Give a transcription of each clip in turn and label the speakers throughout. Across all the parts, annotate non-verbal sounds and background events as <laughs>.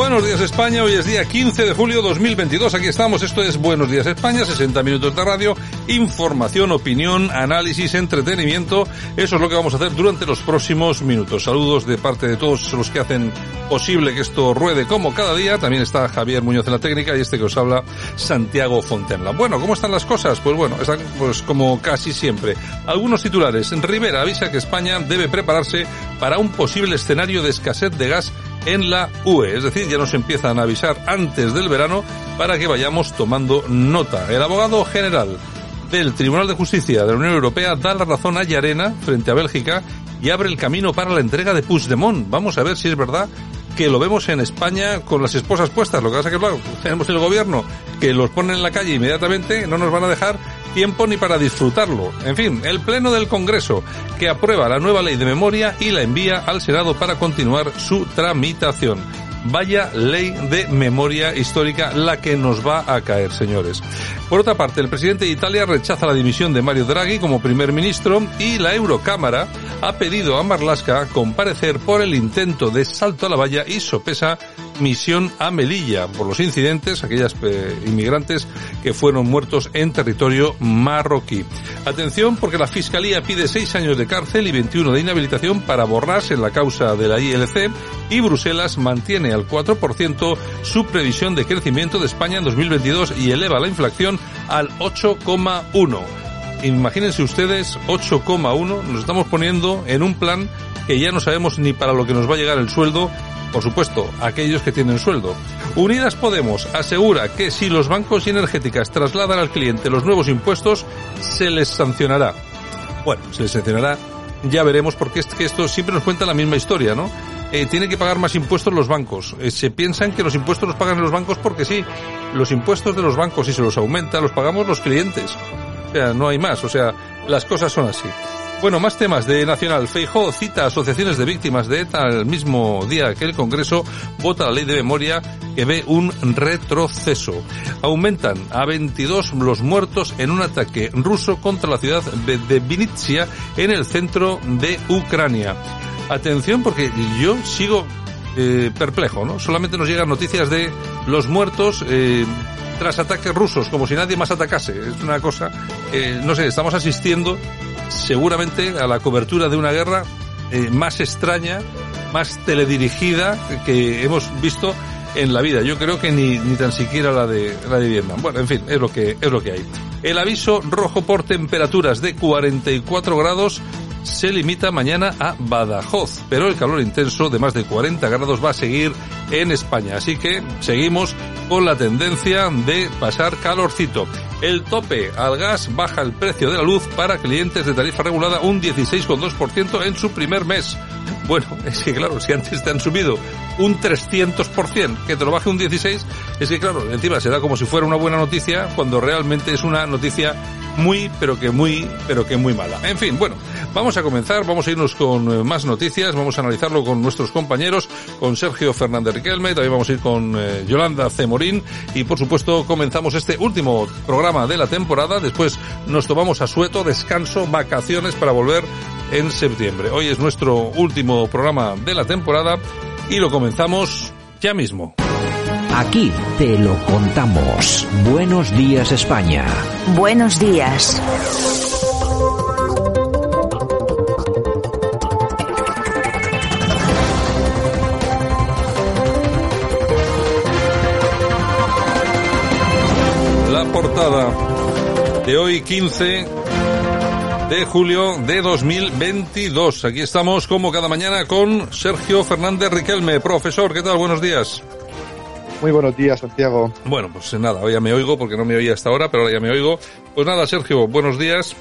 Speaker 1: Buenos días España, hoy es día 15 de julio 2022, aquí estamos, esto es Buenos días España, 60 minutos de radio, información, opinión, análisis, entretenimiento, eso es lo que vamos a hacer durante los próximos minutos. Saludos de parte de todos los que hacen posible que esto ruede como cada día, también está Javier Muñoz en la técnica y este que os habla Santiago Fontenla. Bueno, ¿cómo están las cosas? Pues bueno, están pues como casi siempre. Algunos titulares, Rivera avisa que España debe prepararse para un posible escenario de escasez de gas en la UE. Es decir, ya nos empiezan a avisar antes del verano para que vayamos tomando nota. El abogado general del Tribunal de Justicia de la Unión Europea da la razón a Llarena frente a Bélgica y abre el camino para la entrega de Puigdemont. Vamos a ver si es verdad que lo vemos en España con las esposas puestas. Lo que pasa es que claro, tenemos el gobierno que los pone en la calle inmediatamente, no nos van a dejar tiempo ni para disfrutarlo. En fin, el Pleno del Congreso, que aprueba la nueva ley de memoria y la envía al Senado para continuar su tramitación. Vaya ley de memoria histórica la que nos va a caer, señores. Por otra parte, el presidente de Italia rechaza la dimisión de Mario Draghi como primer ministro y la Eurocámara ha pedido a Marlaska comparecer por el intento de salto a la valla y sopesa misión a Melilla por los incidentes, aquellas eh, inmigrantes que fueron muertos en territorio marroquí. Atención porque la Fiscalía pide seis años de cárcel y 21 de inhabilitación para borrarse en la causa de la ILC y Bruselas mantiene al 4% su previsión de crecimiento de España en 2022 y eleva la inflación al 8,1. Imagínense ustedes 8,1, nos estamos poniendo en un plan que ya no sabemos ni para lo que nos va a llegar el sueldo por supuesto, aquellos que tienen sueldo. Unidas Podemos asegura que si los bancos y energéticas trasladan al cliente los nuevos impuestos, se les sancionará. Bueno, se les sancionará, ya veremos, porque es que esto siempre nos cuenta la misma historia, ¿no? Eh, tienen que pagar más impuestos los bancos. Eh, se piensan que los impuestos los pagan los bancos porque sí. Los impuestos de los bancos, si se los aumenta, los pagamos los clientes. O sea, no hay más. O sea, las cosas son así. Bueno, más temas de Nacional. Feijó cita asociaciones de víctimas de ETA el mismo día que el Congreso vota la ley de memoria que ve un retroceso. Aumentan a 22 los muertos en un ataque ruso contra la ciudad de Vinitsia en el centro de Ucrania. Atención porque yo sigo eh, perplejo, ¿no? Solamente nos llegan noticias de los muertos eh, tras ataques rusos, como si nadie más atacase. Es una cosa, eh, no sé, estamos asistiendo seguramente a la cobertura de una guerra eh, más extraña, más teledirigida que hemos visto en la vida. Yo creo que ni, ni tan siquiera la de la de Vietnam. Bueno, en fin, es lo que es lo que hay. El aviso rojo por temperaturas de 44 grados se limita mañana a Badajoz, pero el calor intenso de más de 40 grados va a seguir en España, así que seguimos con la tendencia de pasar calorcito. El tope al gas baja el precio de la luz para clientes de tarifa regulada un 16,2% en su primer mes. Bueno, <laughs> es que claro, si antes te han subido un 300%, que te lo baje un 16%, es que claro, encima se da como si fuera una buena noticia cuando realmente es una noticia muy, pero que muy, pero que muy mala. En fin, bueno, vamos a comenzar, vamos a irnos con eh, más noticias, vamos a analizarlo con nuestros compañeros, con Sergio Fernández Riquelme, también vamos a ir con eh, Yolanda Cemorín y por supuesto comenzamos este último programa de la temporada, después nos tomamos asueto, descanso, vacaciones para volver en septiembre. Hoy es nuestro último programa de la temporada y lo comenzamos ya mismo.
Speaker 2: Aquí te lo contamos. Buenos días España.
Speaker 3: Buenos días.
Speaker 1: La portada de hoy 15 de julio de 2022. Aquí estamos como cada mañana con Sergio Fernández Riquelme. Profesor, ¿qué tal? Buenos días.
Speaker 4: Muy buenos días, Santiago.
Speaker 1: Bueno, pues nada, ya me oigo porque no me oía hasta ahora, pero ahora ya me oigo. Pues nada, Sergio, buenos días.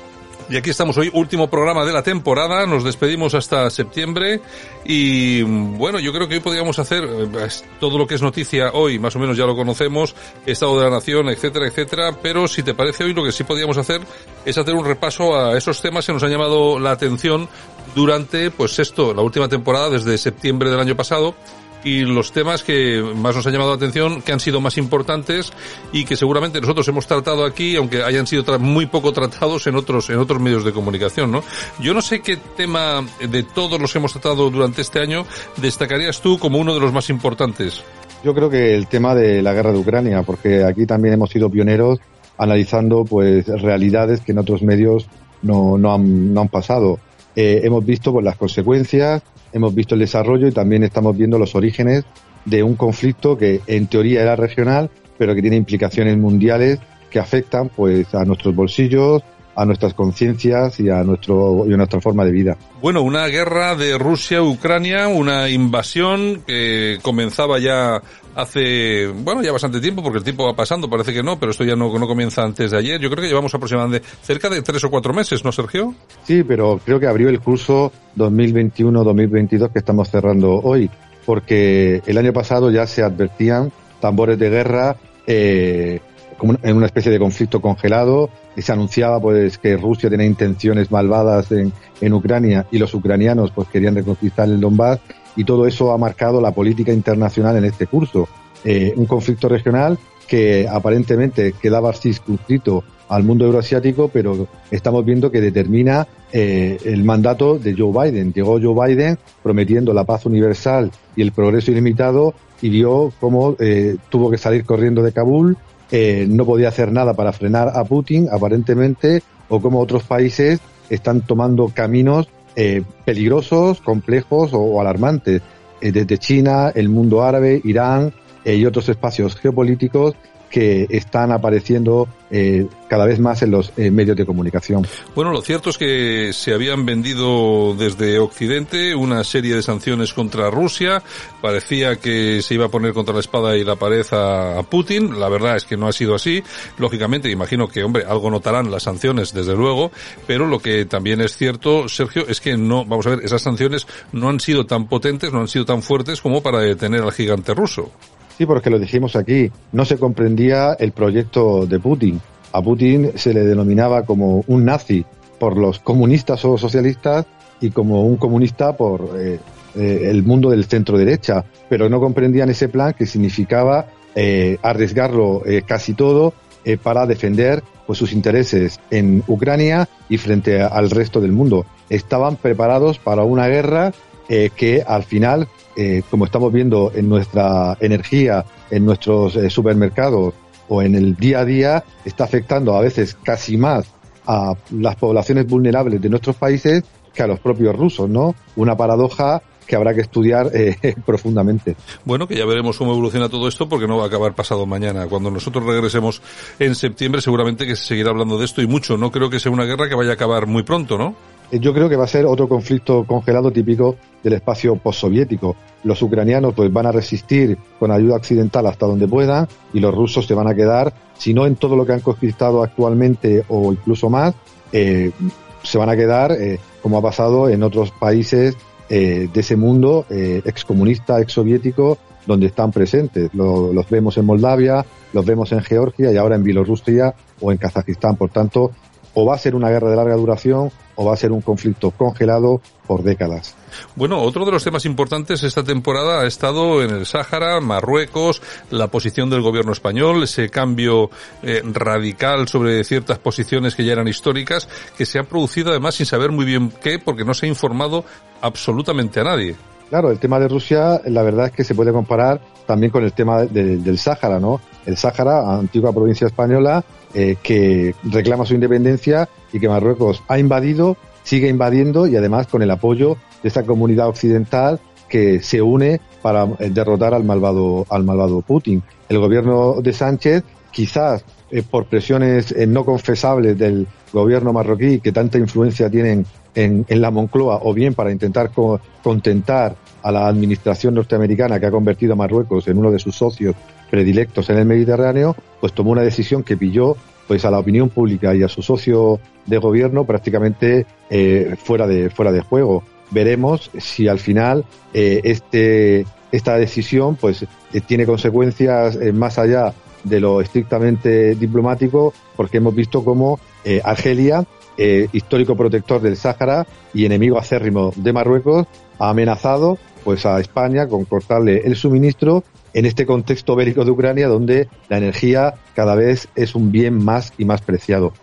Speaker 1: Y aquí estamos hoy, último programa de la temporada, nos despedimos hasta septiembre y bueno, yo creo que hoy podríamos hacer eh, todo lo que es noticia hoy, más o menos ya lo conocemos, Estado de la Nación, etcétera, etcétera, pero si te parece hoy lo que sí podríamos hacer es hacer un repaso a esos temas que nos han llamado la atención durante, pues esto, la última temporada, desde septiembre del año pasado, y los temas que más nos han llamado la atención, que han sido más importantes y que seguramente nosotros hemos tratado aquí, aunque hayan sido muy poco tratados en otros, en otros medios de comunicación, ¿no? Yo no sé qué tema de todos los que hemos tratado durante este año destacarías tú como uno de los más importantes.
Speaker 4: Yo creo que el tema de la guerra de Ucrania, porque aquí también hemos sido pioneros analizando pues realidades que en otros medios no, no, han, no han pasado. Eh, hemos visto pues, las consecuencias, hemos visto el desarrollo y también estamos viendo los orígenes de un conflicto que en teoría era regional, pero que tiene implicaciones mundiales que afectan pues a nuestros bolsillos, a nuestras conciencias y a nuestro y a nuestra forma de vida.
Speaker 1: Bueno, una guerra de Rusia-Ucrania, una invasión que comenzaba ya hace, bueno, ya bastante tiempo, porque el tiempo va pasando, parece que no, pero esto ya no, no comienza antes de ayer. Yo creo que llevamos aproximadamente cerca de tres o cuatro meses, ¿no, Sergio?
Speaker 4: Sí, pero creo que abrió el curso 2021-2022 que estamos cerrando hoy, porque el año pasado ya se advertían tambores de guerra eh, como en una especie de conflicto congelado y se anunciaba pues que Rusia tenía intenciones malvadas en, en Ucrania y los ucranianos pues querían reconquistar el Donbass y todo eso ha marcado la política internacional en este curso. Eh, un conflicto regional que aparentemente quedaba circunscrito al mundo euroasiático, pero estamos viendo que determina eh, el mandato de Joe Biden. Llegó Joe Biden prometiendo la paz universal y el progreso ilimitado y vio cómo eh, tuvo que salir corriendo de Kabul, no podía hacer nada para frenar a Putin, aparentemente, o cómo otros países están tomando caminos eh, peligrosos, complejos o, alarmantes, eh, desde China, el mundo árabe, Irán eh, y otros espacios geopolíticos que están apareciendo eh, cada vez más en los eh, medios de comunicación.
Speaker 1: Bueno, lo cierto es que se habían vendido desde Occidente una serie de sanciones contra Rusia. Parecía que se iba a poner contra la espada y la pared a, a Putin. La verdad es que no ha sido así. Lógicamente, imagino que, hombre, algo notarán las sanciones, desde luego. Pero lo que también es cierto, Sergio, es que no, vamos a ver, esas sanciones no han sido tan potentes, no han sido tan fuertes como para detener al gigante ruso.
Speaker 4: Sí, porque lo dijimos aquí, no se comprendía el proyecto de Putin. A Putin se le denominaba como un nazi por los comunistas o socialistas y como un comunista por eh, eh, el mundo del centro derecha, pero no comprendían ese plan que significaba eh, arriesgarlo casi todo para defender pues sus intereses en Ucrania y frente al resto del mundo. Estaban preparados para una guerra que al final, eh, como estamos viendo en nuestra energía, en nuestros eh, supermercados o en el día a día, está afectando a veces casi más a las poblaciones vulnerables de nuestros países que a los propios rusos, ¿no? Una paradoja que habrá que estudiar eh, <laughs> profundamente.
Speaker 1: Bueno, que ya veremos cómo evoluciona todo esto porque no va a acabar pasado mañana. Cuando nosotros regresemos en septiembre seguramente que se seguirá hablando de esto y mucho. No creo que sea una guerra que vaya a acabar muy pronto, ¿no?
Speaker 4: Eh, Yo creo que va a ser otro conflicto congelado típico del espacio postsoviético. Los ucranianos pues van a resistir con ayuda occidental hasta donde puedan y los rusos se van a quedar, si no en todo lo que han conquistado actualmente o incluso más, eh, se van a quedar eh, como ha pasado en otros países de ese mundo excomunista, exsoviético, donde están presentes. Lo- los vemos en Moldavia, los vemos en Georgia y ahora en Bielorrusia o en Kazajistán. Por tanto, o va a ser una guerra de larga duración o va a ser un conflicto congelado por décadas.
Speaker 1: Bueno, otro de los temas importantes esta temporada ha estado en el Sáhara, Marruecos, la posición del gobierno español, ese cambio eh, radical sobre ciertas posiciones que ya eran históricas, que se ha producido además sin saber muy bien qué, porque no se ha informado absolutamente a nadie.
Speaker 4: Claro, el tema de Rusia, la verdad es que se puede comparar también con el tema del Sáhara, ¿no? El Sáhara, antigua provincia española, eh, que reclama su independencia y que Marruecos ha invadido, sigue invadiendo y además con el apoyo de esta comunidad occidental que se une para eh, derrotar al malvado, al malvado Putin. El gobierno de Sánchez, quizás eh, por presiones no confesables del gobierno marroquí que tanta influencia tienen en, la Moncloa o bien para intentar contentar a la administración norteamericana que ha convertido a Marruecos en uno de sus socios predilectos en el Mediterráneo, pues tomó una decisión que pilló pues a la opinión pública y a su socio de gobierno prácticamente eh, fuera de fuera de juego. Veremos si al final eh, este esta decisión pues eh, tiene consecuencias más allá de lo estrictamente diplomático, porque hemos visto cómo Argelia eh, histórico protector del Sáhara y enemigo acérrimo de Marruecos, ha amenazado pues a España con cortarle el suministro en este contexto bélico de Ucrania donde la energía cada vez es un bien más y más preciado.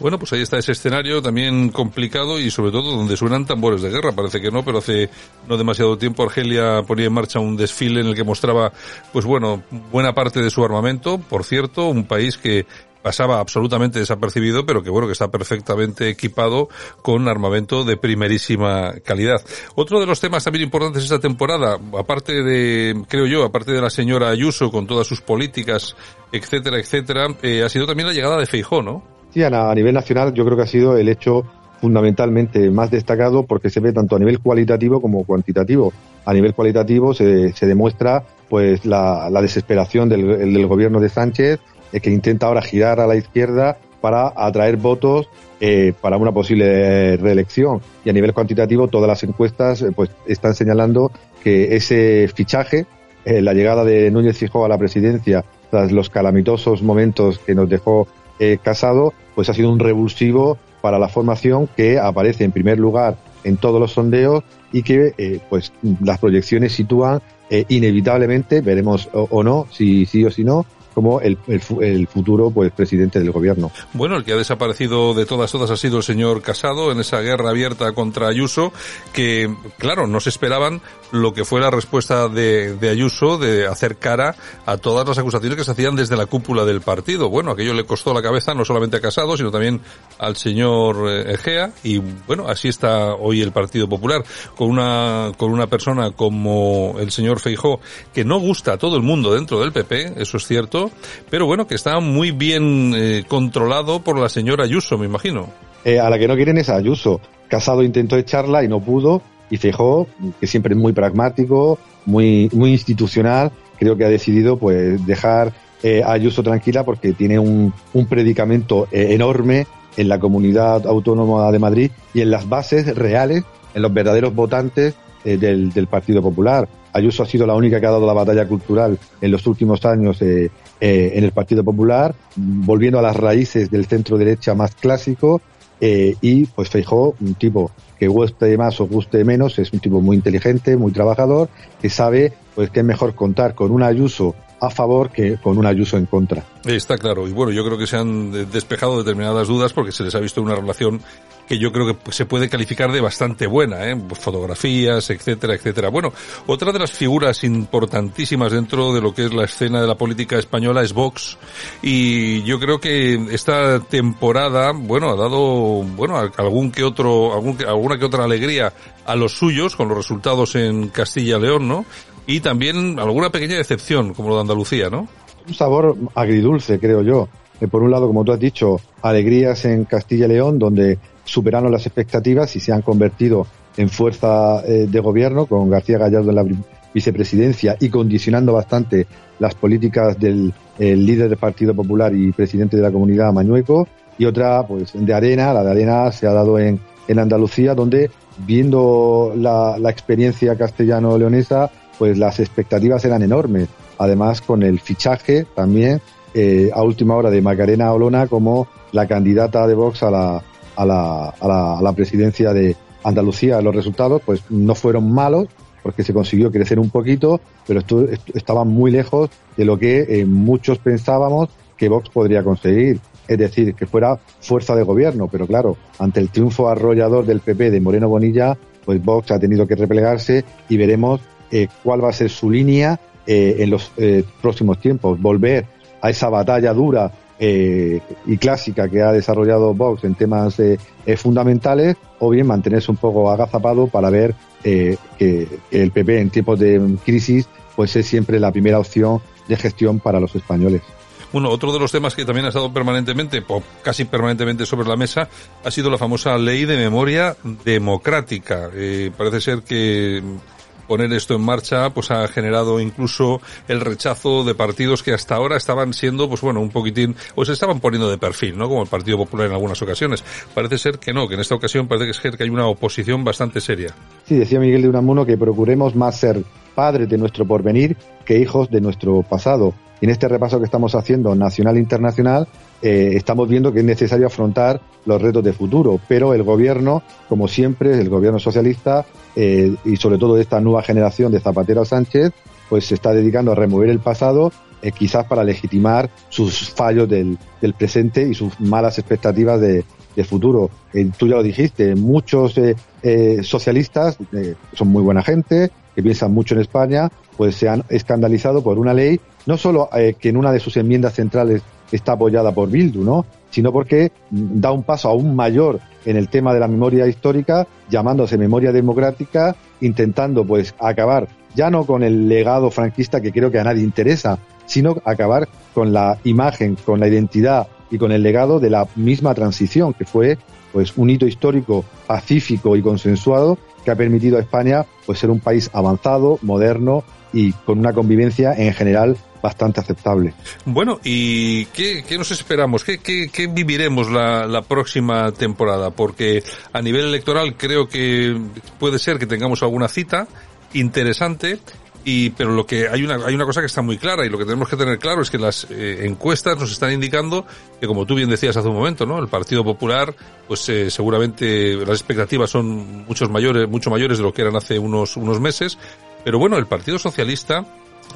Speaker 1: Bueno, pues ahí está ese escenario también complicado y sobre todo donde suenan tambores de guerra. Parece que no, pero hace no demasiado tiempo Argelia ponía en marcha un desfile en el que mostraba, pues bueno, buena parte de su armamento. Por cierto, un país que pasaba absolutamente desapercibido, pero que bueno, que está perfectamente equipado con armamento de primerísima calidad. Otro de los temas también importantes esta temporada, aparte de, creo yo, aparte de la señora Ayuso con todas sus políticas, etcétera, etcétera, eh, ha sido también la llegada de Feijó, ¿no?
Speaker 4: Sí, a nivel nacional yo creo que ha sido el hecho fundamentalmente más destacado porque se ve tanto a nivel cualitativo como cuantitativo. A nivel cualitativo se, se demuestra pues la, la desesperación del, del gobierno de Sánchez que intenta ahora girar a la izquierda para atraer votos eh, para una posible reelección. Y a nivel cuantitativo, todas las encuestas eh, pues están señalando que ese fichaje, eh, la llegada de Núñez Fijó a la presidencia, tras los calamitosos momentos que nos dejó Casado, pues ha sido un revulsivo para la formación que aparece en primer lugar en todos los sondeos y que pues las proyecciones sitúan inevitablemente, veremos o no, si sí o si no, como el, el, futuro pues presidente del gobierno.
Speaker 1: Bueno, el que ha desaparecido de todas todas ha sido el señor Casado en esa guerra abierta contra Ayuso, que claro, no se esperaban lo que fue la respuesta de, de Ayuso de hacer cara a todas las acusaciones que se hacían desde la cúpula del partido. Bueno, aquello le costó la cabeza no solamente a Casado, sino también al señor eh, Egea y bueno, así está hoy el Partido Popular con una con una persona como el señor Feijó que no gusta a todo el mundo dentro del PP, eso es cierto, pero bueno, que está muy bien eh, controlado por la señora Ayuso, me imagino.
Speaker 4: Eh, a la que no quieren es Ayuso. Casado intentó echarla y no pudo, y Fijó, que siempre es muy pragmático, muy, muy institucional, creo que ha decidido pues dejar eh, a Ayuso tranquila porque tiene un, un predicamento enorme en la comunidad autónoma de Madrid y en las bases reales, en los verdaderos votantes del, del Partido Popular. Ayuso ha sido la única que ha dado la batalla cultural en los últimos años eh, eh, en el Partido Popular, volviendo a las raíces del centro derecha más clásico, eh, y pues Feijó, un tipo que guste más o guste menos, es un tipo muy inteligente, muy trabajador, que sabe pues que es mejor contar con un Ayuso a favor que con un Ayuso en contra.
Speaker 1: Está claro, y bueno, yo creo que se han despejado determinadas dudas porque se les ha visto una relación que yo creo que se puede calificar de bastante buena, ¿eh? fotografías, etcétera, etcétera. Bueno, otra de las figuras importantísimas dentro de lo que es la escena de la política española es Vox, y yo creo que esta temporada, bueno, ha dado, bueno, algún que otro, algún, alguna que otra alegría a los suyos con los resultados en Castilla y León, ¿no? Y también alguna pequeña decepción, como lo de Andalucía, ¿no?
Speaker 4: Un sabor agridulce, creo yo. Eh, por un lado, como tú has dicho, alegrías en Castilla y León, donde superaron las expectativas y se han convertido en fuerza eh, de gobierno con García Gallardo en la vicepresidencia y condicionando bastante las políticas del líder del Partido Popular y presidente de la comunidad Mañueco. Y otra pues de arena, la de arena se ha dado en, en Andalucía donde viendo la, la experiencia castellano-leonesa pues las expectativas eran enormes. Además con el fichaje también eh, a última hora de Macarena Olona como la candidata de Vox a la, a la, a la, a la presidencia de Andalucía. Los resultados pues no fueron malos porque se consiguió crecer un poquito, pero esto, estaba muy lejos de lo que eh, muchos pensábamos que Vox podría conseguir. Es decir, que fuera fuerza de gobierno, pero claro, ante el triunfo arrollador del PP de Moreno Bonilla, pues Vox ha tenido que replegarse y veremos eh, cuál va a ser su línea eh, en los eh, próximos tiempos. Volver a esa batalla dura eh, y clásica que ha desarrollado Vox en temas eh, fundamentales o bien mantenerse un poco agazapado para ver eh, que el PP en tiempos de crisis pues es siempre la primera opción de gestión para los españoles.
Speaker 1: Bueno, otro de los temas que también ha estado permanentemente, o casi permanentemente sobre la mesa, ha sido la famosa ley de memoria democrática. Eh, parece ser que poner esto en marcha pues ha generado incluso el rechazo de partidos que hasta ahora estaban siendo pues bueno un poquitín o se estaban poniendo de perfil no como el Partido Popular en algunas ocasiones. Parece ser que no que en esta ocasión parece que hay una oposición bastante seria.
Speaker 4: Sí, decía Miguel de Unamuno que procuremos más ser padres de nuestro porvenir que hijos de nuestro pasado. En este repaso que estamos haciendo nacional e internacional, eh, estamos viendo que es necesario afrontar los retos de futuro, pero el gobierno, como siempre, el gobierno socialista eh, y sobre todo esta nueva generación de Zapatero Sánchez, pues se está dedicando a remover el pasado, eh, quizás para legitimar sus fallos del, presente y sus malas expectativas de, de futuro. Eh, tú ya lo dijiste, muchos socialistas son muy buena gente, que piensan mucho en España, pues se han escandalizado por una ley, no solo eh, que en una de sus enmiendas centrales está apoyada por Bildu, ¿no? sino porque da un paso aún mayor en el tema de la memoria histórica, llamándose memoria democrática, intentando pues acabar ya no con el legado franquista que creo que a nadie interesa, sino acabar con la imagen, con la identidad y con el legado de la misma transición, que fue pues un hito histórico pacífico y consensuado que ha permitido a España pues ser un país avanzado, moderno y con una convivencia en general bastante aceptable.
Speaker 1: Bueno, ¿y qué, qué nos esperamos? ¿Qué, qué, qué viviremos la, la, próxima temporada? Porque a nivel electoral creo que puede ser que tengamos alguna cita interesante. Y, pero lo que hay una, hay una cosa que está muy clara y lo que tenemos que tener claro es que las eh, encuestas nos están indicando que como tú bien decías hace un momento, ¿no? El Partido Popular, pues eh, seguramente las expectativas son muchos mayores, mucho mayores de lo que eran hace unos, unos meses. Pero bueno, el Partido Socialista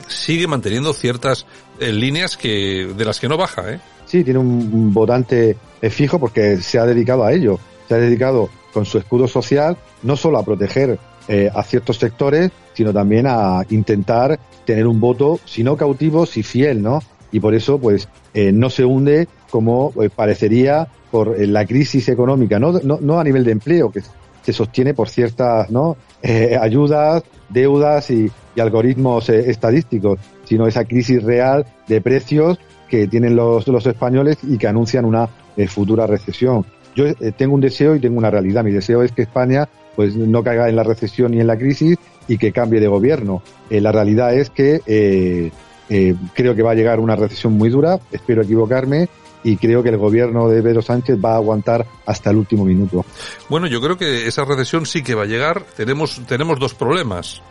Speaker 1: sigue manteniendo ciertas eh, líneas que, de las que no baja, ¿eh?
Speaker 4: Sí, tiene un votante fijo porque se ha dedicado a ello. Se ha dedicado con su escudo social no solo a proteger eh, a ciertos sectores, sino también a intentar tener un voto, si no cautivo, si fiel, ¿no? Y por eso, pues, eh, no se hunde como eh, parecería por eh, la crisis económica, no, no, no, a nivel de empleo, que se sostiene por ciertas, ¿no? Eh, ayudas, deudas y, y algoritmos eh, estadísticos, sino esa crisis real de precios que tienen los, los españoles y que anuncian una futura recesión. Yo tengo un deseo y tengo una realidad. Mi deseo es que España pues no caiga en la recesión ni en la crisis y que cambie de gobierno. Eh, la realidad es que eh, eh, creo que va a llegar una recesión muy dura, espero equivocarme, y creo que el gobierno de Pedro Sánchez va a aguantar hasta el último minuto.
Speaker 1: Bueno, yo creo que esa recesión sí que va a llegar. Tenemos, tenemos dos problemas.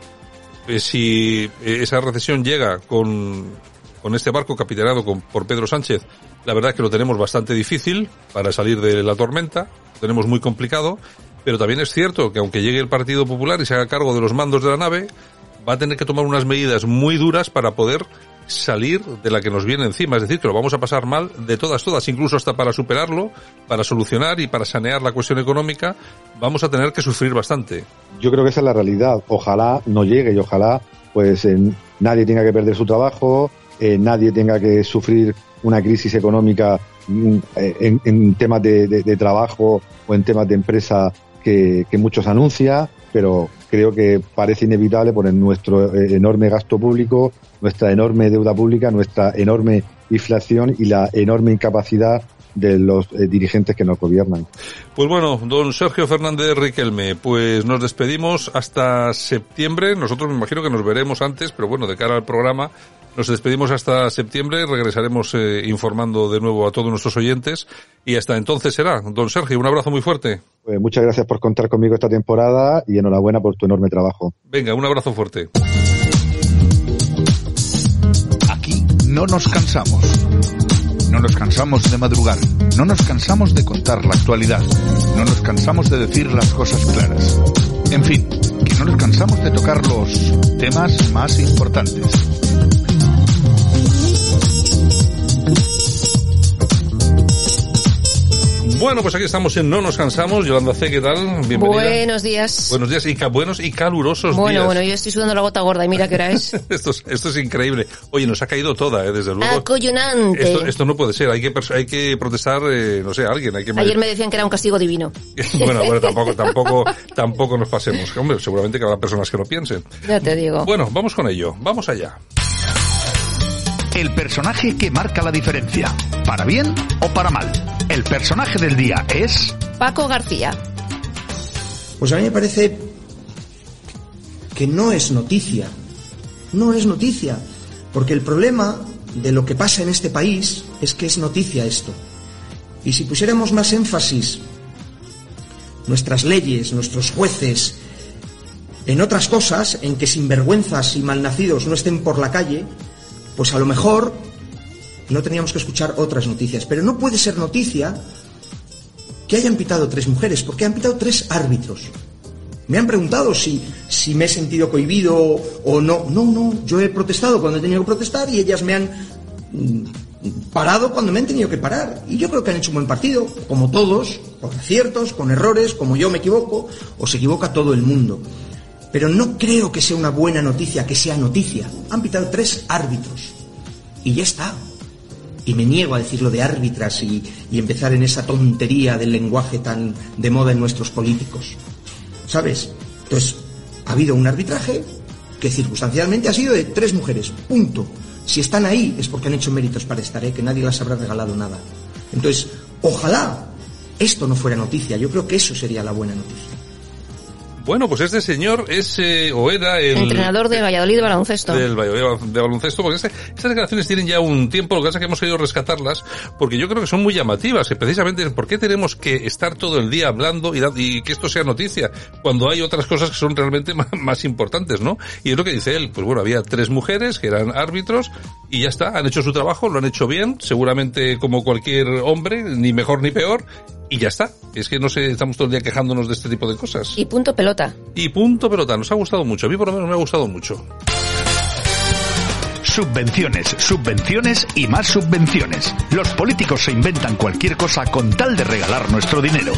Speaker 1: si esa recesión llega con, con este barco capitaneado por Pedro Sánchez, la verdad es que lo tenemos bastante difícil para salir de la tormenta, lo tenemos muy complicado. Pero también es cierto que aunque llegue el Partido Popular y se haga cargo de los mandos de la nave, va a tener que tomar unas medidas muy duras para poder salir de la que nos viene encima. Es decir, que lo vamos a pasar mal de todas, todas, incluso hasta para superarlo, para solucionar y para sanear la cuestión económica, vamos a tener que sufrir bastante.
Speaker 4: Yo creo que esa es la realidad. Ojalá no llegue y ojalá pues eh, nadie tenga que perder su trabajo, eh, nadie tenga que sufrir una crisis económica en, en temas de, trabajo o en temas de empresa que, que, muchos anuncia, pero creo que parece inevitable por nuestro enorme gasto público, nuestra enorme deuda pública, nuestra enorme inflación y la enorme incapacidad de los eh, dirigentes que nos gobiernan.
Speaker 1: Pues bueno, don Sergio Fernández Riquelme, pues nos despedimos hasta septiembre. Nosotros me imagino que nos veremos antes, pero bueno, de cara al programa, nos despedimos hasta septiembre, regresaremos eh, informando de nuevo a todos nuestros oyentes y hasta entonces será. Don Sergio, un abrazo muy fuerte.
Speaker 4: Pues muchas gracias por contar conmigo esta temporada y enhorabuena por tu enorme trabajo.
Speaker 1: Venga, un abrazo fuerte.
Speaker 5: Aquí no nos cansamos. No nos cansamos de madrugar. No nos cansamos de contar la actualidad. No nos cansamos de decir las cosas claras. En fin, que no nos cansamos de tocar los temas más importantes.
Speaker 1: Bueno, pues aquí estamos en No Nos Cansamos. Yolanda C, ¿qué tal? Bienvenida.
Speaker 6: Buenos días.
Speaker 1: Buenos días y buenos y calurosos
Speaker 6: Bueno,
Speaker 1: días.
Speaker 6: bueno, yo estoy sudando la gota gorda y mira qué hora es. <laughs>
Speaker 1: esto, es, esto es increíble. Oye, nos ha caído toda, ¿eh? desde luego.
Speaker 6: Acollonante.
Speaker 1: Esto, esto no puede ser. Hay que, hay que protestar, eh, no sé, a alguien. Hay que
Speaker 6: Ayer me decían que era un castigo divino. <laughs>
Speaker 1: bueno, bueno, <laughs> tampoco, tampoco, tampoco nos pasemos. Hombre, seguramente que habrá personas que lo piensen.
Speaker 6: Ya te digo.
Speaker 1: Bueno, vamos con ello. Vamos allá.
Speaker 5: El personaje que marca la diferencia, para bien o para mal. El personaje del día es...
Speaker 6: Paco García.
Speaker 7: Pues a mí me parece que no es noticia. No es noticia. Porque el problema de lo que pasa en este país es que es noticia esto. Y si pusiéramos más énfasis nuestras leyes, nuestros jueces, en otras cosas, en que sinvergüenzas y malnacidos no estén por la calle, pues a lo mejor no teníamos que escuchar otras noticias. Pero no puede ser noticia que hayan pitado tres mujeres, porque han pitado tres árbitros. Me han preguntado si, si me he sentido cohibido o no. No, no, yo he protestado cuando he tenido que protestar y ellas me han mm, parado cuando me han tenido que parar. Y yo creo que han hecho un buen partido, como todos, con aciertos, con errores, como yo me equivoco, o se equivoca todo el mundo. Pero no creo que sea una buena noticia que sea noticia. Han pitado tres árbitros. Y ya está. Y me niego a decirlo de árbitras y, empezar en esa tontería del lenguaje tan de moda en nuestros políticos. ¿Sabes? Entonces, ha habido un arbitraje que circunstancialmente ha sido de tres mujeres. Punto. Si están ahí es porque han hecho méritos para estar, ¿eh? que nadie las habrá regalado nada. Entonces, ojalá esto no fuera noticia. Yo creo que eso sería la buena noticia.
Speaker 1: Bueno, pues este señor es, eh, o era el...
Speaker 6: Entrenador de Valladolid de baloncesto.
Speaker 1: del Valladolid de baloncesto, porque este- estas declaraciones tienen ya un tiempo, lo que pasa es que hemos querido rescatarlas, porque yo creo que son muy llamativas, y precisamente por qué tenemos que estar todo el día hablando y, y que esto sea noticia, cuando hay otras cosas que son realmente <laughs> más, más importantes, ¿no? Y es lo que dice él, pues bueno, había tres mujeres que eran árbitros, y ya está, han hecho su trabajo, lo han hecho bien, seguramente como cualquier hombre, ni mejor ni peor, y ya está. Es que no sé, estamos todo el día quejándonos de este tipo de cosas.
Speaker 6: Y punto pelota.
Speaker 1: Y punto pelota, nos ha gustado mucho, a mí por lo menos me ha gustado mucho.
Speaker 5: Subvenciones, subvenciones y más subvenciones. Los políticos se inventan cualquier cosa con tal de regalar nuestro dinero.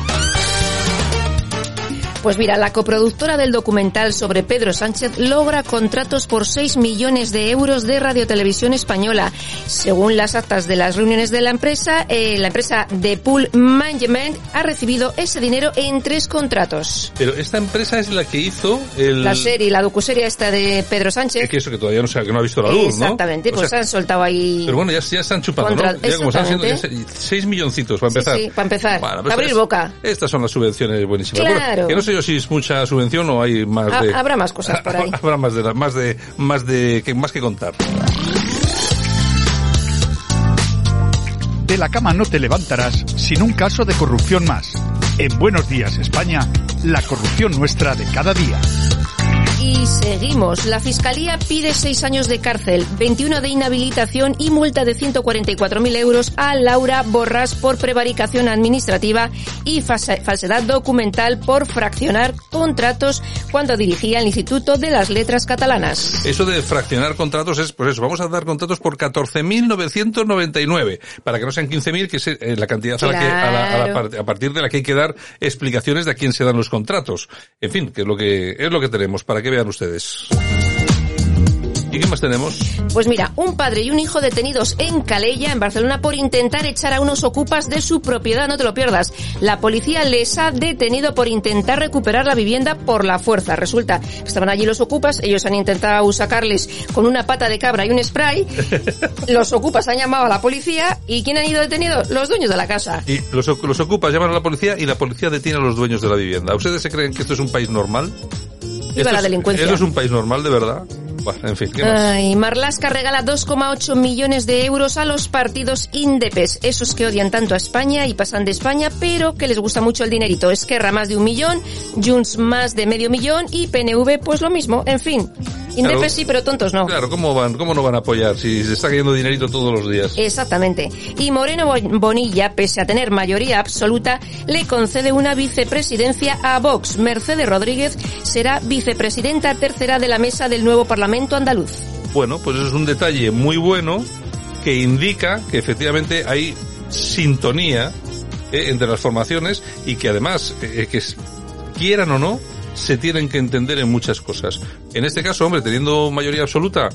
Speaker 6: Pues mira, la coproductora del documental sobre Pedro Sánchez logra contratos por 6 millones de euros de Radiotelevisión Española. Según las actas de las reuniones de la empresa, eh, la empresa de Pool Management ha recibido ese dinero en tres contratos.
Speaker 1: Pero esta empresa es la que hizo el...
Speaker 6: La serie, la docuserie esta de Pedro Sánchez.
Speaker 1: Que eso que todavía no, se, que no ha visto la luz, ¿no?
Speaker 6: Exactamente,
Speaker 1: O
Speaker 6: pues
Speaker 1: sea,
Speaker 6: han soltado ahí...
Speaker 1: Pero bueno, ya, ya están chupando,
Speaker 6: Contra-
Speaker 1: ¿no? Ya como están haciendo
Speaker 6: exactamente.
Speaker 1: ya se- seis milloncitos para
Speaker 6: Sí,
Speaker 1: empezar.
Speaker 6: sí, para empezar.
Speaker 1: Bueno, pues
Speaker 6: Abrir
Speaker 1: es-
Speaker 6: boca.
Speaker 1: Estas son las subvenciones buenísimas.
Speaker 6: Claro.
Speaker 1: Bueno, que no sé yo si es mucha subvención o hay más
Speaker 6: Ha-
Speaker 1: de...
Speaker 6: habrá más cosas por ahí. <laughs>
Speaker 1: Habrá más de, más de, más de, que, más que contar.
Speaker 5: De la cama no te levantarás sin un caso de corrupción más. En Buenos Días España, la corrupción nuestra de cada día.
Speaker 6: Y seguimos. La Fiscalía pide seis años de cárcel, 21 de inhabilitación y multa de 144.000 euros a Laura Borras por prevaricación administrativa y falsedad documental por fraccionar contratos cuando dirigía el Instituto de las Letras Catalanas.
Speaker 1: Eso de fraccionar contratos es, pues eso, vamos a dar contratos por 14.999, para que no sean 15.000, que es eh, la cantidad a, la que, a, la- a la
Speaker 6: Claro.
Speaker 1: par- a partir de la que hay que dar explicaciones de a quién se dan los contratos. En fin, que es lo que, es lo que tenemos, para que vean ustedes. ¿Y qué más tenemos?
Speaker 6: Pues mira, un padre y un hijo detenidos en Calella, en Barcelona, por intentar echar a unos ocupas de su propiedad, no te lo pierdas. La policía les ha detenido por intentar recuperar la vivienda por la fuerza. Resulta que estaban allí los ocupas, ellos han intentado sacarles con una pata de cabra y un spray. <laughs> Los ocupas han llamado a la policía y ¿quién han ido detenidos? Los dueños de la casa.
Speaker 1: Y los, ocupas llaman a la policía y la policía detiene a los dueños de la vivienda. ¿Ustedes se creen que esto es un país normal?
Speaker 6: Viva
Speaker 1: ¿Esto
Speaker 6: la delincuencia.
Speaker 1: ¿Esto es un país normal de verdad? Bueno, en fin, ¿qué más?
Speaker 6: Ay, Marlaska regala 2,8 millones de euros a los partidos indepes, esos que odian tanto a España y pasan de España, pero que les gusta mucho el dinerito. Esquerra más de un millón, Junts más de medio millón y PNV pues lo mismo. En fin, indepes
Speaker 1: Claro.
Speaker 6: sí, pero tontos no.
Speaker 1: Claro, ¿cómo van? ¿Cómo no van a apoyar si se está cayendo dinerito todos los días?
Speaker 6: Exactamente. Y Moreno Bo- Bonilla, pese a tener mayoría absoluta, le concede una vicepresidencia a Vox. Mercedes Rodríguez será vicepresidenta tercera de la mesa del nuevo Parlamento
Speaker 1: Bueno, pues eso es un detalle muy bueno que indica que efectivamente hay sintonía eh, entre las formaciones y que además, eh, que es- quieran o no, se tienen que entender en muchas cosas. En este caso, hombre, teniendo mayoría absoluta,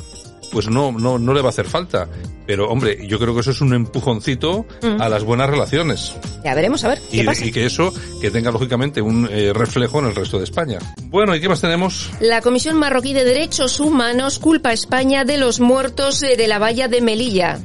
Speaker 1: pues no, no, no le va a hacer falta. Pero, hombre, yo creo que eso es un empujoncito
Speaker 6: Mm.
Speaker 1: a las buenas relaciones.
Speaker 6: Ya veremos a ver qué
Speaker 1: Y,
Speaker 6: pasa.
Speaker 1: y que eso, que tenga lógicamente un eh, reflejo en el resto de España. Bueno, ¿y qué más tenemos?
Speaker 6: La Comisión Marroquí de Derechos Humanos culpa a España de los muertos eh, de la valla de Melilla.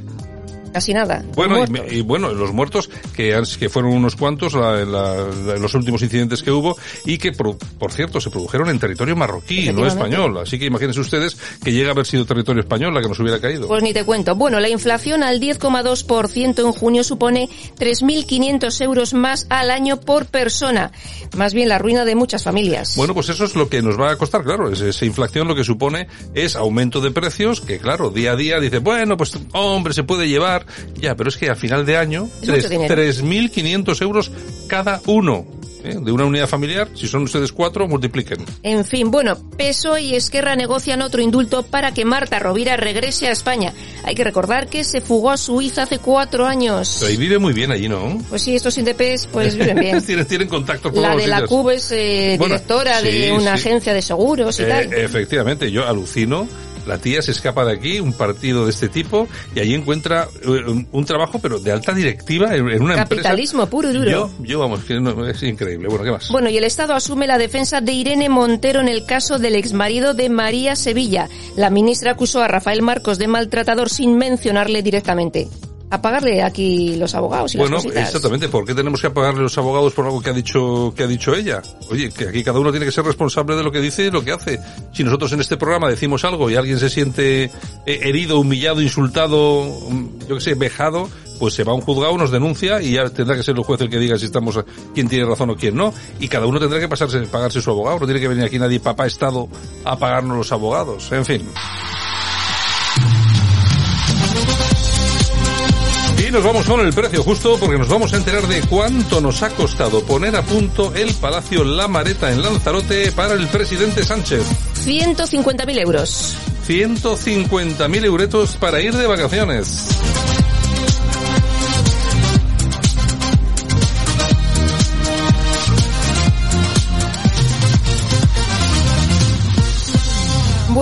Speaker 6: Casi nada.
Speaker 1: Bueno, y, y bueno, los muertos, que, que fueron unos cuantos la- la- la- los últimos incidentes que hubo y que, por, por cierto, se produjeron en territorio marroquí, no español. Así que imagínense ustedes que llega a haber sido territorio español la que nos hubiera caído.
Speaker 6: Pues ni te cuento. Bueno, la inflación al 10,2% en junio supone 3.500 euros más al año por persona. Más bien la ruina de muchas familias.
Speaker 1: Bueno, pues eso es lo que nos va a costar, claro. Es- Esa inflación lo que supone es aumento de precios, que claro, día a día dice, bueno, pues hombre, se puede llevar. Ya, pero es que a final de año,
Speaker 6: Es mucho
Speaker 1: tres-
Speaker 6: dinero.
Speaker 1: 3.500 euros cada uno. ¿eh? De una unidad familiar, si son ustedes cuatro, multipliquen.
Speaker 6: En fin, bueno, PSOE y Esquerra negocian otro indulto para que Marta Rovira regrese a España. Hay que recordar que se fugó a Suiza hace cuatro años.
Speaker 1: Pero ahí vive muy bien allí, ¿no?
Speaker 6: Pues sí, estos INDPs pues <laughs> viven bien.
Speaker 1: tienen, tienen contactos por
Speaker 6: La de la. CUB es eh,
Speaker 1: Bueno,
Speaker 6: directora
Speaker 1: sí,
Speaker 6: de una
Speaker 1: sí.
Speaker 6: agencia de seguros y
Speaker 1: Eh,
Speaker 6: tal.
Speaker 1: efectivamente, yo alucino. La tía se escapa de aquí, un partido de este tipo, y allí encuentra eh, un, un trabajo, pero de alta directiva en, en una
Speaker 6: Capitalismo puro y duro.
Speaker 1: Yo, yo vamos, que no- es increíble. Bueno, ¿qué más?
Speaker 6: Bueno, y el Estado asume la defensa de Irene Montero en el caso del exmarido de María Sevilla. La ministra acusó a Rafael Marcos de maltratador sin mencionarle directamente. A pagarle aquí los abogados y
Speaker 1: Bueno,
Speaker 6: las cositas.
Speaker 1: exactamente. ¿Por qué tenemos que pagarle los abogados por algo que ha dicho que ha dicho ella? Oye, que aquí cada uno tiene que ser responsable de lo que dice y lo que hace. Si nosotros en este programa decimos algo y alguien se siente eh, herido, humillado, insultado, mm, yo qué sé, vejado, pues se va a un juzgado, nos denuncia y ya tendrá que ser el juez el que diga si estamos quién tiene razón o quién no. Y cada uno tendrá que pasarse, pagarse su abogado. No tiene que venir aquí nadie, papá Estado, a pagarnos los abogados. En fin. Nos vamos con el precio justo porque nos vamos a enterar de cuánto nos ha costado poner a punto el Palacio La Mareta en Lanzarote para el presidente Sánchez.
Speaker 6: 150.000 euros.
Speaker 1: 150.000 euretos para ir de vacaciones.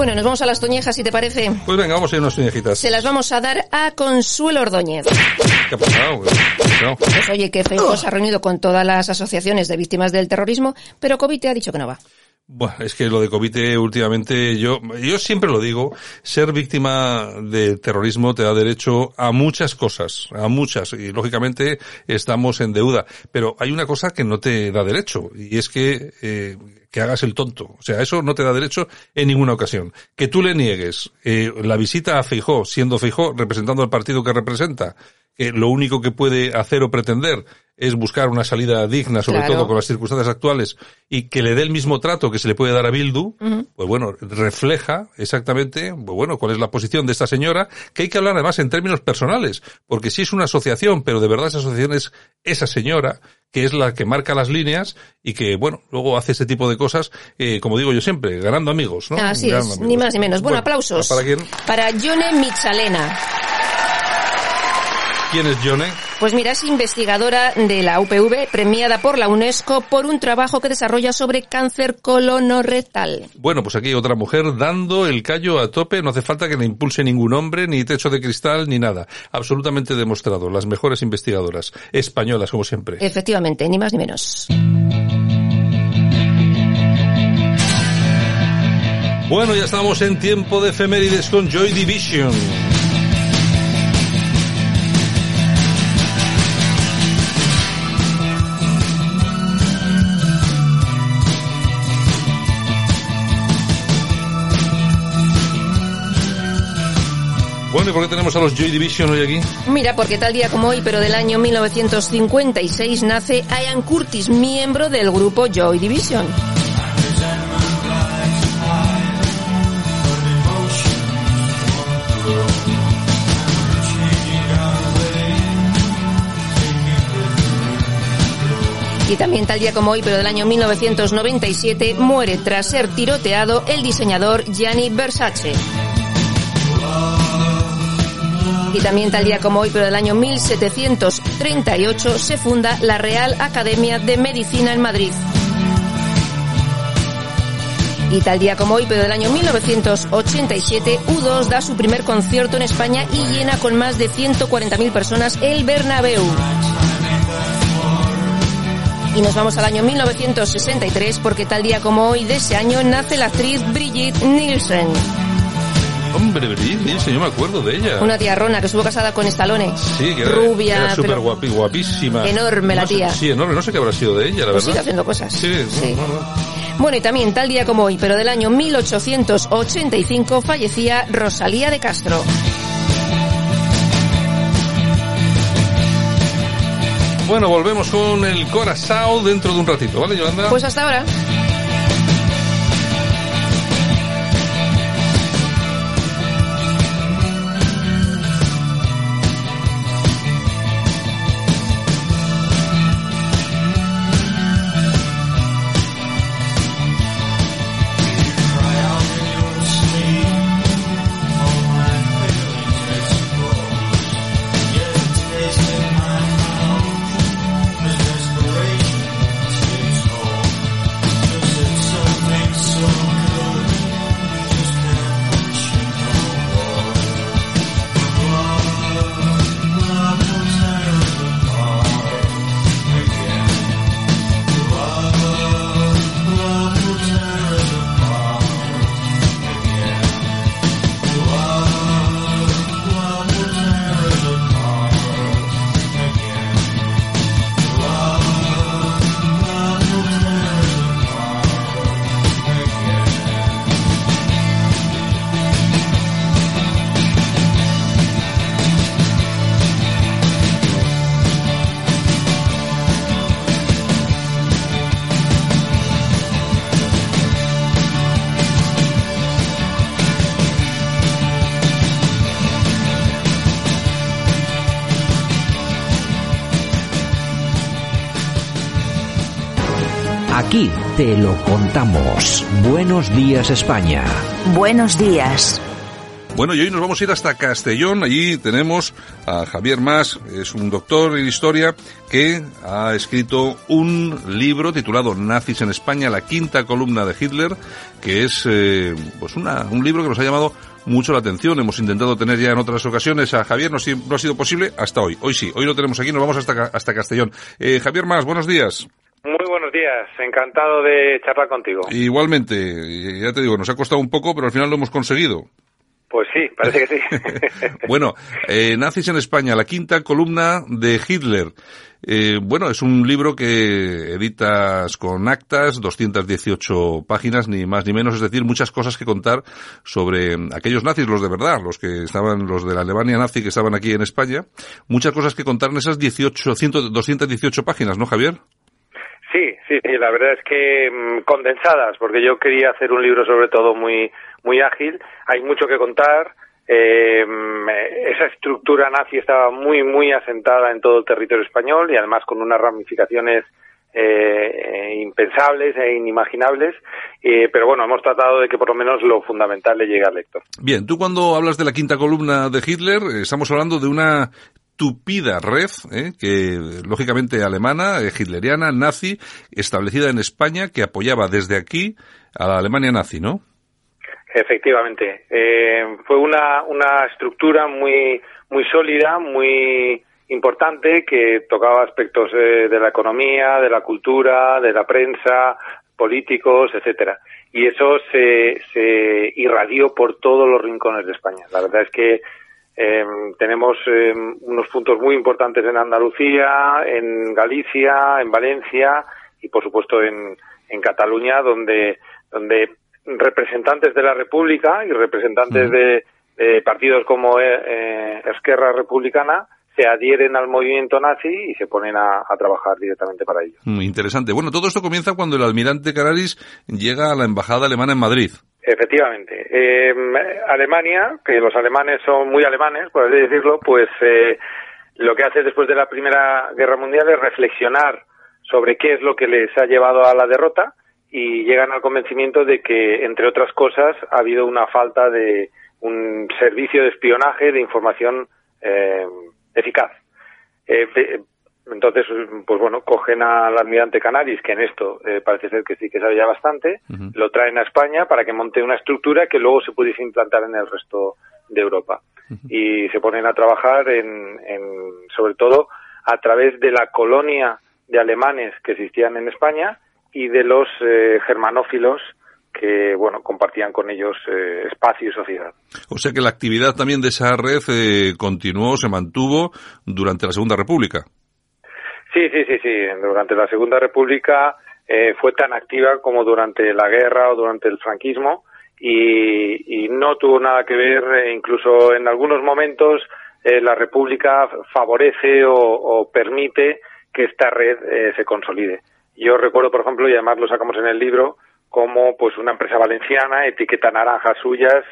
Speaker 6: Bueno, nos vamos a las toñejas, si te parece.
Speaker 1: Pues venga, vamos a ir unas uñejitas.
Speaker 6: Se las vamos a dar a Consuelo Ordóñez.
Speaker 1: ¿Qué ha pasado? ¿Qué ha pasado?
Speaker 6: Pues oye, que Feijóo se ha reunido con todas las asociaciones de víctimas del terrorismo, pero COVID te ha dicho que no va.
Speaker 1: Bueno, es que lo de COVID últimamente, yo, yo siempre lo digo, ser víctima de terrorismo te da derecho a muchas cosas, a muchas, y lógicamente estamos en deuda. Pero hay una cosa que no te da derecho, y es que, eh, que hagas el tonto. O sea, eso no te da derecho en ninguna ocasión. Que tú le niegues eh, la visita a Feijó, siendo Feijó representando al partido que representa, que lo único que puede hacer o pretender es buscar una salida digna, sobre
Speaker 6: Claro.
Speaker 1: todo con las circunstancias actuales, y que le dé el mismo trato que se le puede dar a Bildu, pues bueno, refleja exactamente, pues bueno, cuál es la posición de esta señora, que hay que hablar además en términos personales, porque si es una asociación, pero de verdad esa asociación es esa señora, que es la que marca las líneas y que, bueno, luego hace ese tipo de cosas, eh, como digo yo siempre, ganando amigos, ¿no?
Speaker 6: Así
Speaker 1: Ganando
Speaker 6: es,
Speaker 1: amigos.
Speaker 6: ni más ni menos. Bueno, aplausos.
Speaker 1: ¿Para quién?
Speaker 6: Para Yone Michalena.
Speaker 1: ¿Quién es Yone?
Speaker 6: Pues mira, es investigadora de la UPV, premiada por la UNESCO por un trabajo que desarrolla sobre cáncer colonorectal.
Speaker 1: Bueno, pues aquí hay otra mujer dando el callo a tope, no hace falta que le impulse ningún hombre, ni techo de cristal, ni nada. Absolutamente demostrado, las mejores investigadoras, españolas como siempre.
Speaker 6: Efectivamente, ni más ni menos.
Speaker 1: Bueno, ya estamos en tiempo de efemérides con Joy Division. Bueno, ¿y por qué tenemos a los Joy Division hoy aquí?
Speaker 6: Mira, porque tal día como hoy, pero del año 1956, nace Ian Curtis, miembro del grupo Joy Division. Y también tal día como hoy, pero del año 1997, muere tras ser tiroteado el diseñador Gianni Versace. Y también tal día como hoy, pero del año 1738, se funda la Real Academia de Medicina en Madrid. Y tal día como hoy, pero del año 1987, U2 da su primer concierto en España y llena con más de 140.000 personas el Bernabéu. Y nos vamos al año 1963 porque tal día como hoy de ese año nace la actriz Brigitte Nielsen.
Speaker 1: Hombre, Brigitte Nielsen, yo me acuerdo de ella.
Speaker 6: Una tía rona que estuvo casada con Stallone.
Speaker 1: Sí, que era,
Speaker 6: Rubia,
Speaker 1: era súper guapi, guapísima.
Speaker 6: enorme la
Speaker 1: sé-
Speaker 6: tía.
Speaker 1: sí, enorme. No sé qué habrá sido de ella, la
Speaker 6: Pues
Speaker 1: verdad.
Speaker 6: sigue haciendo cosas.
Speaker 1: Sí,
Speaker 6: Sí.
Speaker 1: no, no, no.
Speaker 6: Bueno, y también tal día como hoy, pero del año 1885, fallecía Rosalía de Castro.
Speaker 1: Bueno, volvemos con el Corazao dentro de un ratito, ¿vale, Yolanda?
Speaker 6: Pues hasta ahora.
Speaker 2: Te lo contamos. Buenos días España.
Speaker 3: Buenos días.
Speaker 1: Bueno, y hoy nos vamos a ir hasta Castellón. Allí tenemos a Javier Mas, es un doctor en historia que ha escrito un libro titulado Nazis en España, la quinta columna de Hitler, que es eh, pues una, un libro que nos ha llamado mucho la atención. Hemos intentado tener ya en otras ocasiones a Javier, no, ha sido posible hasta hoy. Hoy sí, hoy lo tenemos aquí, nos vamos hasta, hasta Castellón. Eh, Javier Mas, buenos días.
Speaker 8: Muy buenos días, encantado de charlar contigo.
Speaker 1: Igualmente, ya te digo, nos ha costado un poco, pero al final lo hemos conseguido.
Speaker 8: Pues sí, parece que sí. <laughs>
Speaker 1: Bueno, eh, Nazis en España, la quinta columna de Hitler. Eh, bueno, es un libro que editas con actas, 218 páginas, ni más ni menos, es decir, muchas cosas que contar sobre aquellos nazis, los de verdad, los que estaban, los de la Alemania nazi que estaban aquí en España. Muchas cosas que contar en esas 18, 100, 218 páginas, ¿no, Javier?
Speaker 8: Sí, sí, sí, la verdad es que mm, condensadas, porque yo quería hacer un libro sobre todo muy, muy ágil. Hay mucho que contar. Eh, mm, esa estructura nazi estaba muy, muy asentada en todo el territorio español y además con unas ramificaciones eh, impensables e inimaginables. Eh, pero bueno, hemos tratado de que por lo menos lo fundamental le llegue al lector.
Speaker 1: Bien, tú cuando hablas de la quinta columna de Hitler, eh, estamos hablando de una tupida red, eh, que lógicamente alemana, eh, hitleriana, nazi, establecida en España, que apoyaba desde aquí a la Alemania nazi, ¿no?
Speaker 8: Efectivamente. Eh, fue una, una estructura muy, muy sólida, muy importante, que tocaba aspectos eh, de la economía, de la cultura, de la prensa, políticos, etcétera. Y eso se, se irradió por todos los rincones de España. La verdad es que eh, tenemos eh, unos puntos muy importantes en Andalucía, en Galicia, en Valencia y, por supuesto, en, en Cataluña, donde, donde representantes de la República y representantes de, de partidos como eh, eh, Esquerra Republicana se adhieren al movimiento nazi y se ponen a, a trabajar directamente para ello.
Speaker 1: Muy interesante. Bueno, todo esto comienza cuando el almirante Cararis llega a la embajada alemana en Madrid.
Speaker 8: Efectivamente. Eh, Alemania, que los alemanes son muy alemanes, por así decirlo, pues eh, lo que hace después de la Primera Guerra Mundial es reflexionar sobre qué es lo que les ha llevado a la derrota y llegan al convencimiento de que, entre otras cosas, ha habido una falta de un servicio de espionaje, de información eh, eficaz. Eh, entonces, pues bueno, cogen al almirante Canaris, que en esto eh, parece ser que sí que sabe ya bastante, lo traen a España para que monte una estructura que luego se pudiese implantar en el resto de Europa. Y se ponen a trabajar en, sobre todo a través de la colonia de alemanes que existían en España y de los eh, germanófilos que bueno compartían con ellos eh, espacio y sociedad.
Speaker 1: O sea que la actividad también de esa red continuó, se mantuvo durante la Segunda República.
Speaker 8: Sí, sí, sí, sí. Durante la Segunda República eh, fue tan activa como durante la guerra o durante el franquismo y, no tuvo nada que ver, eh, incluso en algunos momentos eh, la República favorece o, permite que esta red se consolide. Yo recuerdo, por ejemplo, y además lo sacamos en el libro, como pues una empresa valenciana etiqueta naranjas suyas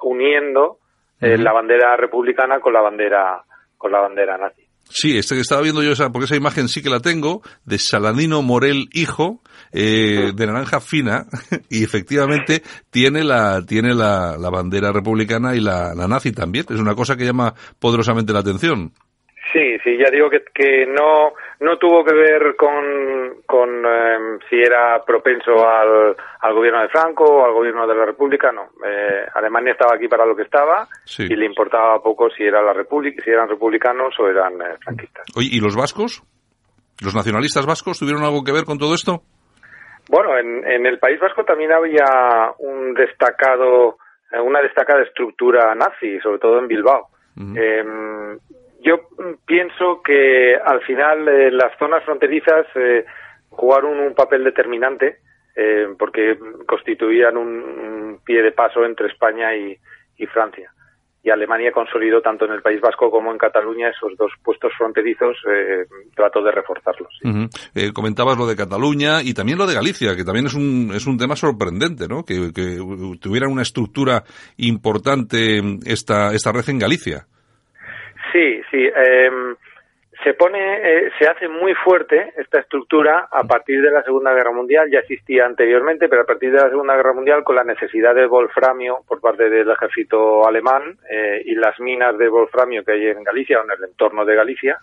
Speaker 8: uniendo la bandera republicana con la bandera con la bandera nazi.
Speaker 1: Sí, este que estaba viendo yo, esa, porque esa imagen sí que la tengo, de Saladino Morel hijo, eh, de naranja fina, <laughs> y efectivamente tiene la, tiene la, la bandera republicana y la, la nazi también. Es una cosa que llama poderosamente la atención.
Speaker 8: Sí, sí, ya digo que, que no, no tuvo que ver con, con em, si era propenso al, al, gobierno de Franco o al gobierno de la República, no. Eh, Alemania estaba aquí para lo que estaba y le importaba poco si, era la República, si eran republicanos o eran eh, franquistas.
Speaker 1: Oye, ¿y los vascos? ¿Los nacionalistas vascos tuvieron algo que ver con todo esto?
Speaker 8: Bueno, en, en el País Vasco también había un destacado, eh, una destacada estructura nazi, sobre todo en Bilbao. Yo pienso que al final eh, las zonas fronterizas eh, jugaron un papel determinante eh, porque constituían un, pie de paso entre España y, Francia. Y Alemania consolidó tanto en el País Vasco como en Cataluña esos dos puestos fronterizos, trató de reforzarlos.
Speaker 1: comentabas lo de Cataluña y también lo de Galicia, que también es un, es un tema sorprendente, ¿no? Que, que tuvieran una estructura importante esta, esta red en Galicia.
Speaker 8: Sí, sí. Em, se pone, eh, se hace muy fuerte esta estructura a partir de la Segunda Guerra Mundial. Ya existía anteriormente, pero a partir de la Segunda Guerra Mundial, con la necesidad de wolframio por parte del ejército alemán eh, y las minas de wolframio que hay en Galicia o en el entorno de Galicia,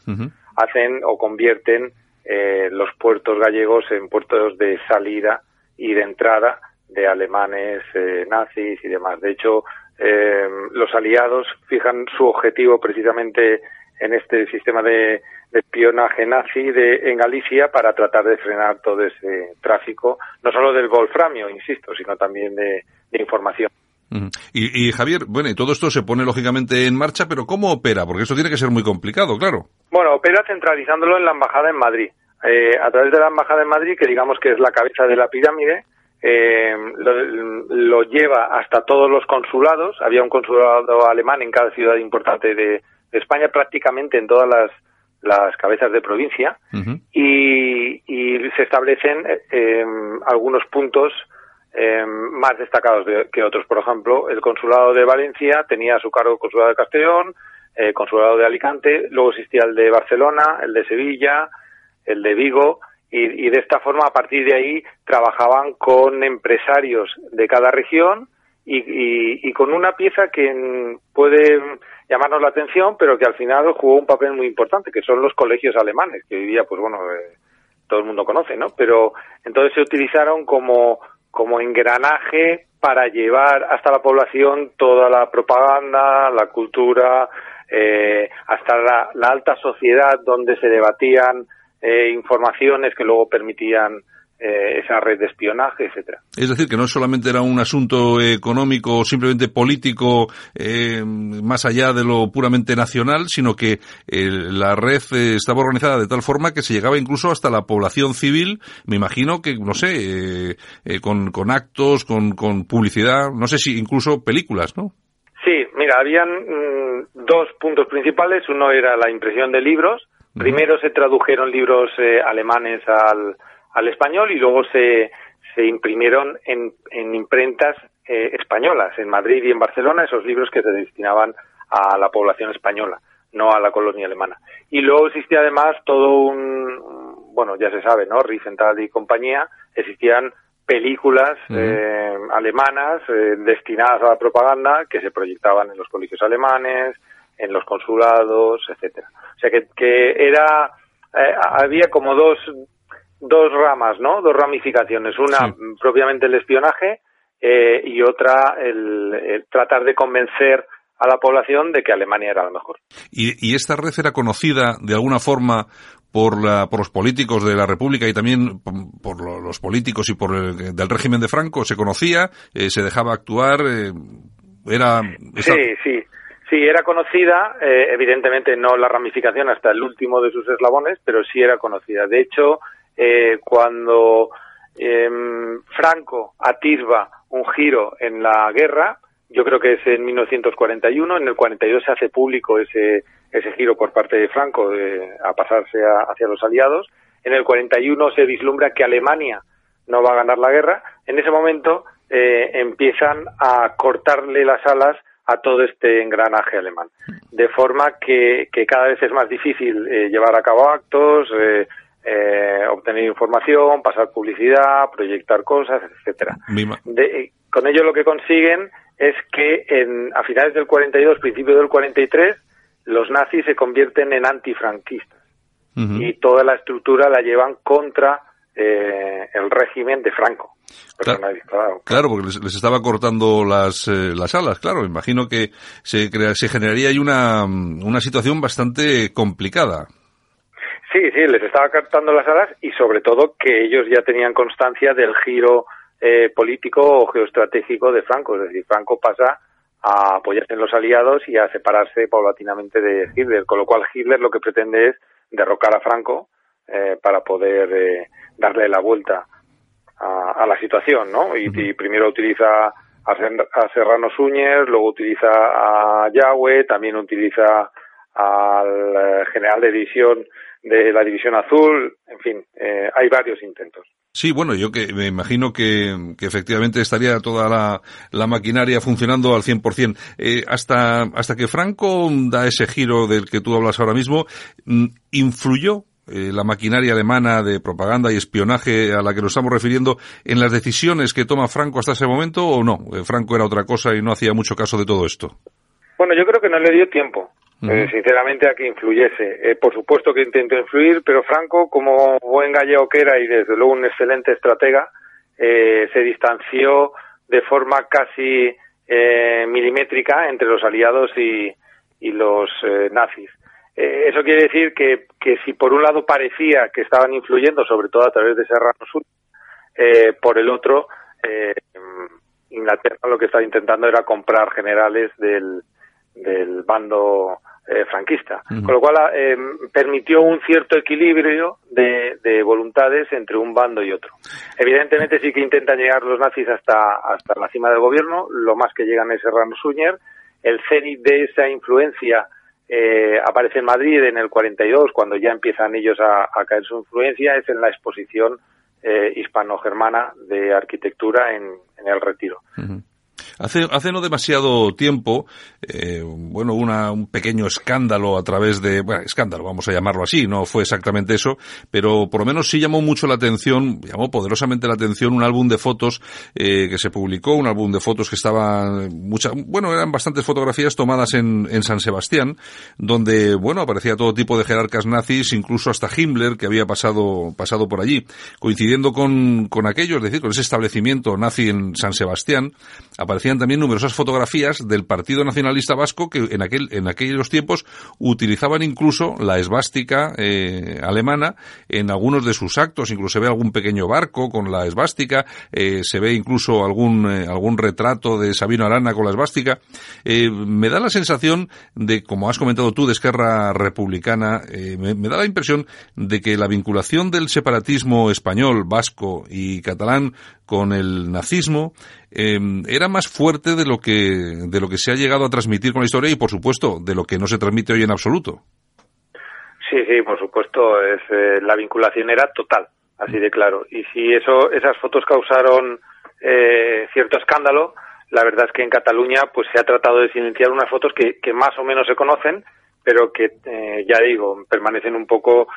Speaker 8: hacen o convierten eh, los puertos gallegos en puertos de salida y de entrada de alemanes nazis y demás. De hecho, eh, los aliados fijan su objetivo precisamente en este sistema de, espionaje nazi de, en Galicia para tratar de frenar todo ese tráfico, no solo del wolframio, insisto, sino también de, información.
Speaker 1: y, Javier, bueno, y todo esto se pone lógicamente en marcha, pero ¿cómo opera? Porque eso tiene que ser muy complicado, claro.
Speaker 8: Bueno, opera centralizándolo en la embajada en Madrid. Eh, a través de la embajada en Madrid, que digamos que es la cabeza de la pirámide, eh, lo, lleva hasta todos los consulados. Había un consulado alemán en cada ciudad importante de, España, prácticamente en todas las, las cabezas de provincia, y, se establecen eh, algunos puntos eh, más destacados que otros. Por ejemplo, el consulado de Valencia tenía a su cargo el consulado de Castellón, el consulado de Alicante, luego existía el de Barcelona, el de Sevilla, el de Vigo, y, de esta forma, a partir de ahí, trabajaban con empresarios de cada región y, con una pieza que puede llamarnos la atención, pero que al final jugó un papel muy importante, que son los colegios alemanes, que hoy día, pues bueno, eh, todo el mundo conoce, ¿no? Pero entonces se utilizaron como, como engranaje para llevar hasta la población toda la propaganda, la cultura, eh, hasta la alta sociedad donde se debatían eh, informaciones que luego permitían eh, esa red de espionaje, etcétera.
Speaker 1: Es decir, que no solamente era un asunto económico o simplemente político eh, más allá de lo puramente nacional, sino que la red estaba organizada de tal forma que se llegaba incluso hasta la población civil, me imagino que, no sé, con, con actos, con, con publicidad, no sé si incluso películas, ¿no?
Speaker 8: Sí, mira, habían mm, dos puntos principales. Uno era la impresión de libros, Primero se tradujeron libros eh, alemanes al, al, español y luego se, se imprimieron en, en imprentas eh, españolas, en Madrid y en Barcelona, esos libros que se destinaban a la población española, no a la colonia alemana. Y luego existía además todo un, bueno, ya se sabe, ¿no? Riefenstahl y compañía, existían películas eh, alemanas destinadas a la propaganda que se proyectaban en los colegios alemanes, en los consulados, etcétera. O sea que, que era eh, había como dos dos ramas, ¿no? Dos ramificaciones. Una propiamente el espionaje eh, y otra el, tratar de convencer a la población de que Alemania era lo mejor.
Speaker 1: ¿Y, y esta red era conocida de alguna forma por, la, por los políticos de la República y también por, los políticos y por el del régimen de Franco? ¿Se conocía? Eh, ¿Se dejaba actuar? Eh, ¿Era...?
Speaker 8: Sí, sí. Sí, era conocida, eh, evidentemente no la ramificación hasta el último de sus eslabones, pero sí era conocida. De hecho, eh, cuando em, Franco atisba un giro en la guerra, yo creo que es en 1941, en el 42 se hace público ese, ese giro por parte de Franco a pasarse hacia los aliados, en el 41 se vislumbra que Alemania no va a ganar la guerra, en ese momento eh, empiezan a cortarle las alas a todo este engranaje alemán. De forma que, que cada vez es más difícil eh, llevar a cabo actos, eh, eh, obtener información, pasar publicidad, proyectar cosas, etcétera. con ello lo que consiguen es que en, a finales del 42, principios del 43, los nazis se convierten en antifranquistas y toda la estructura la llevan contra eh, el régimen de Franco.
Speaker 1: Claro, porque les, estaba cortando las, eh, las alas, claro. Imagino que se, se generaría ahí una, una situación bastante complicada.
Speaker 8: Sí, sí, les estaba cortando las alas y sobre todo que ellos ya tenían constancia del giro eh, político o geoestratégico de Franco. Es decir, Franco pasa a apoyarse en los aliados y a separarse paulatinamente de Hitler, con lo cual Hitler lo que pretende es derrocar a Franco eh, para poder eh, darle la vuelta a, la situación, ¿no? Y, primero utiliza a, Serrano Suñer, luego utiliza a Yahweh, también utiliza al eh, general de división de la división azul, en fin, eh, hay varios intentos.
Speaker 1: Sí, bueno, yo que me imagino que, efectivamente estaría toda la, la, maquinaria funcionando al 100%. Eh, hasta, hasta que Franco da ese giro del que tú hablas ahora mismo, mm, ¿influyó eh, la maquinaria alemana de propaganda y espionaje a la que nos estamos refiriendo en las decisiones que toma Franco hasta ese momento o no? Eh, Franco era otra cosa y no hacía mucho caso de todo esto.
Speaker 8: Bueno, yo creo que no le dio tiempo, eh, sinceramente, a que influyese. por supuesto que intentó influir, pero Franco, como buen gallego que era y desde luego un excelente estratega, se distanció de forma casi milimétrica entre los aliados y, y los nazis. Eh, eso quiere decir que, que si por un lado parecía que estaban influyendo, sobre todo a través de Serrano Sur, eh, por el otro, eh, Inglaterra lo que estaba intentando era comprar generales del, del bando franquista, con lo cual permitió un cierto equilibrio de, de, voluntades entre un bando y otro. Evidentemente sí que intentan llegar los nazis hasta, hasta la cima del gobierno, lo más que llegan es Serrano Suñer, el cenit de esa influencia eh, aparece en Madrid en el 42, cuando ya empiezan ellos a, caer su influencia, es en la exposición eh, hispano-germana de arquitectura en, el Retiro.
Speaker 1: Hace, hace no demasiado tiempo, eh, bueno, una, un pequeño escándalo a través de, bueno, escándalo, vamos a llamarlo así, no fue exactamente eso, pero por lo menos sí llamó mucho la atención, llamó poderosamente la atención un álbum de fotos eh, que se publicó, un álbum de fotos que estaba, mucha, bueno, eran bastantes fotografías tomadas en, en San Sebastián, donde, bueno, aparecía todo tipo de jerarcas nazis, incluso hasta Himmler, que había pasado, pasado por allí, coincidiendo con, con aquello, es decir, con ese establecimiento nazi en San Sebastián, aparecía también numerosas fotografías del Partido Nacionalista Vasco que en aquel en aquellos tiempos utilizaban incluso la esvástica eh, alemana en algunos de sus actos, incluso se ve algún pequeño barco con la esvástica, eh, se ve incluso algún eh, algún retrato de Sabino Arana con la esvástica. me da la sensación de, como has comentado tú, de Esquerra Republicana, me, me da la impresión de que la vinculación del separatismo español, vasco y catalán con el nazismo Em, era más fuerte de lo que de lo que se ha llegado a transmitir con la historia y por supuesto de lo que no se transmite hoy en absoluto.
Speaker 8: Sí, sí, por supuesto, es, eh, la vinculación era total, así de claro. Y si eso, esas fotos causaron eh, cierto escándalo, la verdad es que en Cataluña pues se ha tratado de silenciar unas fotos que, que más o menos se conocen, pero que, eh, ya digo, permanecen un poco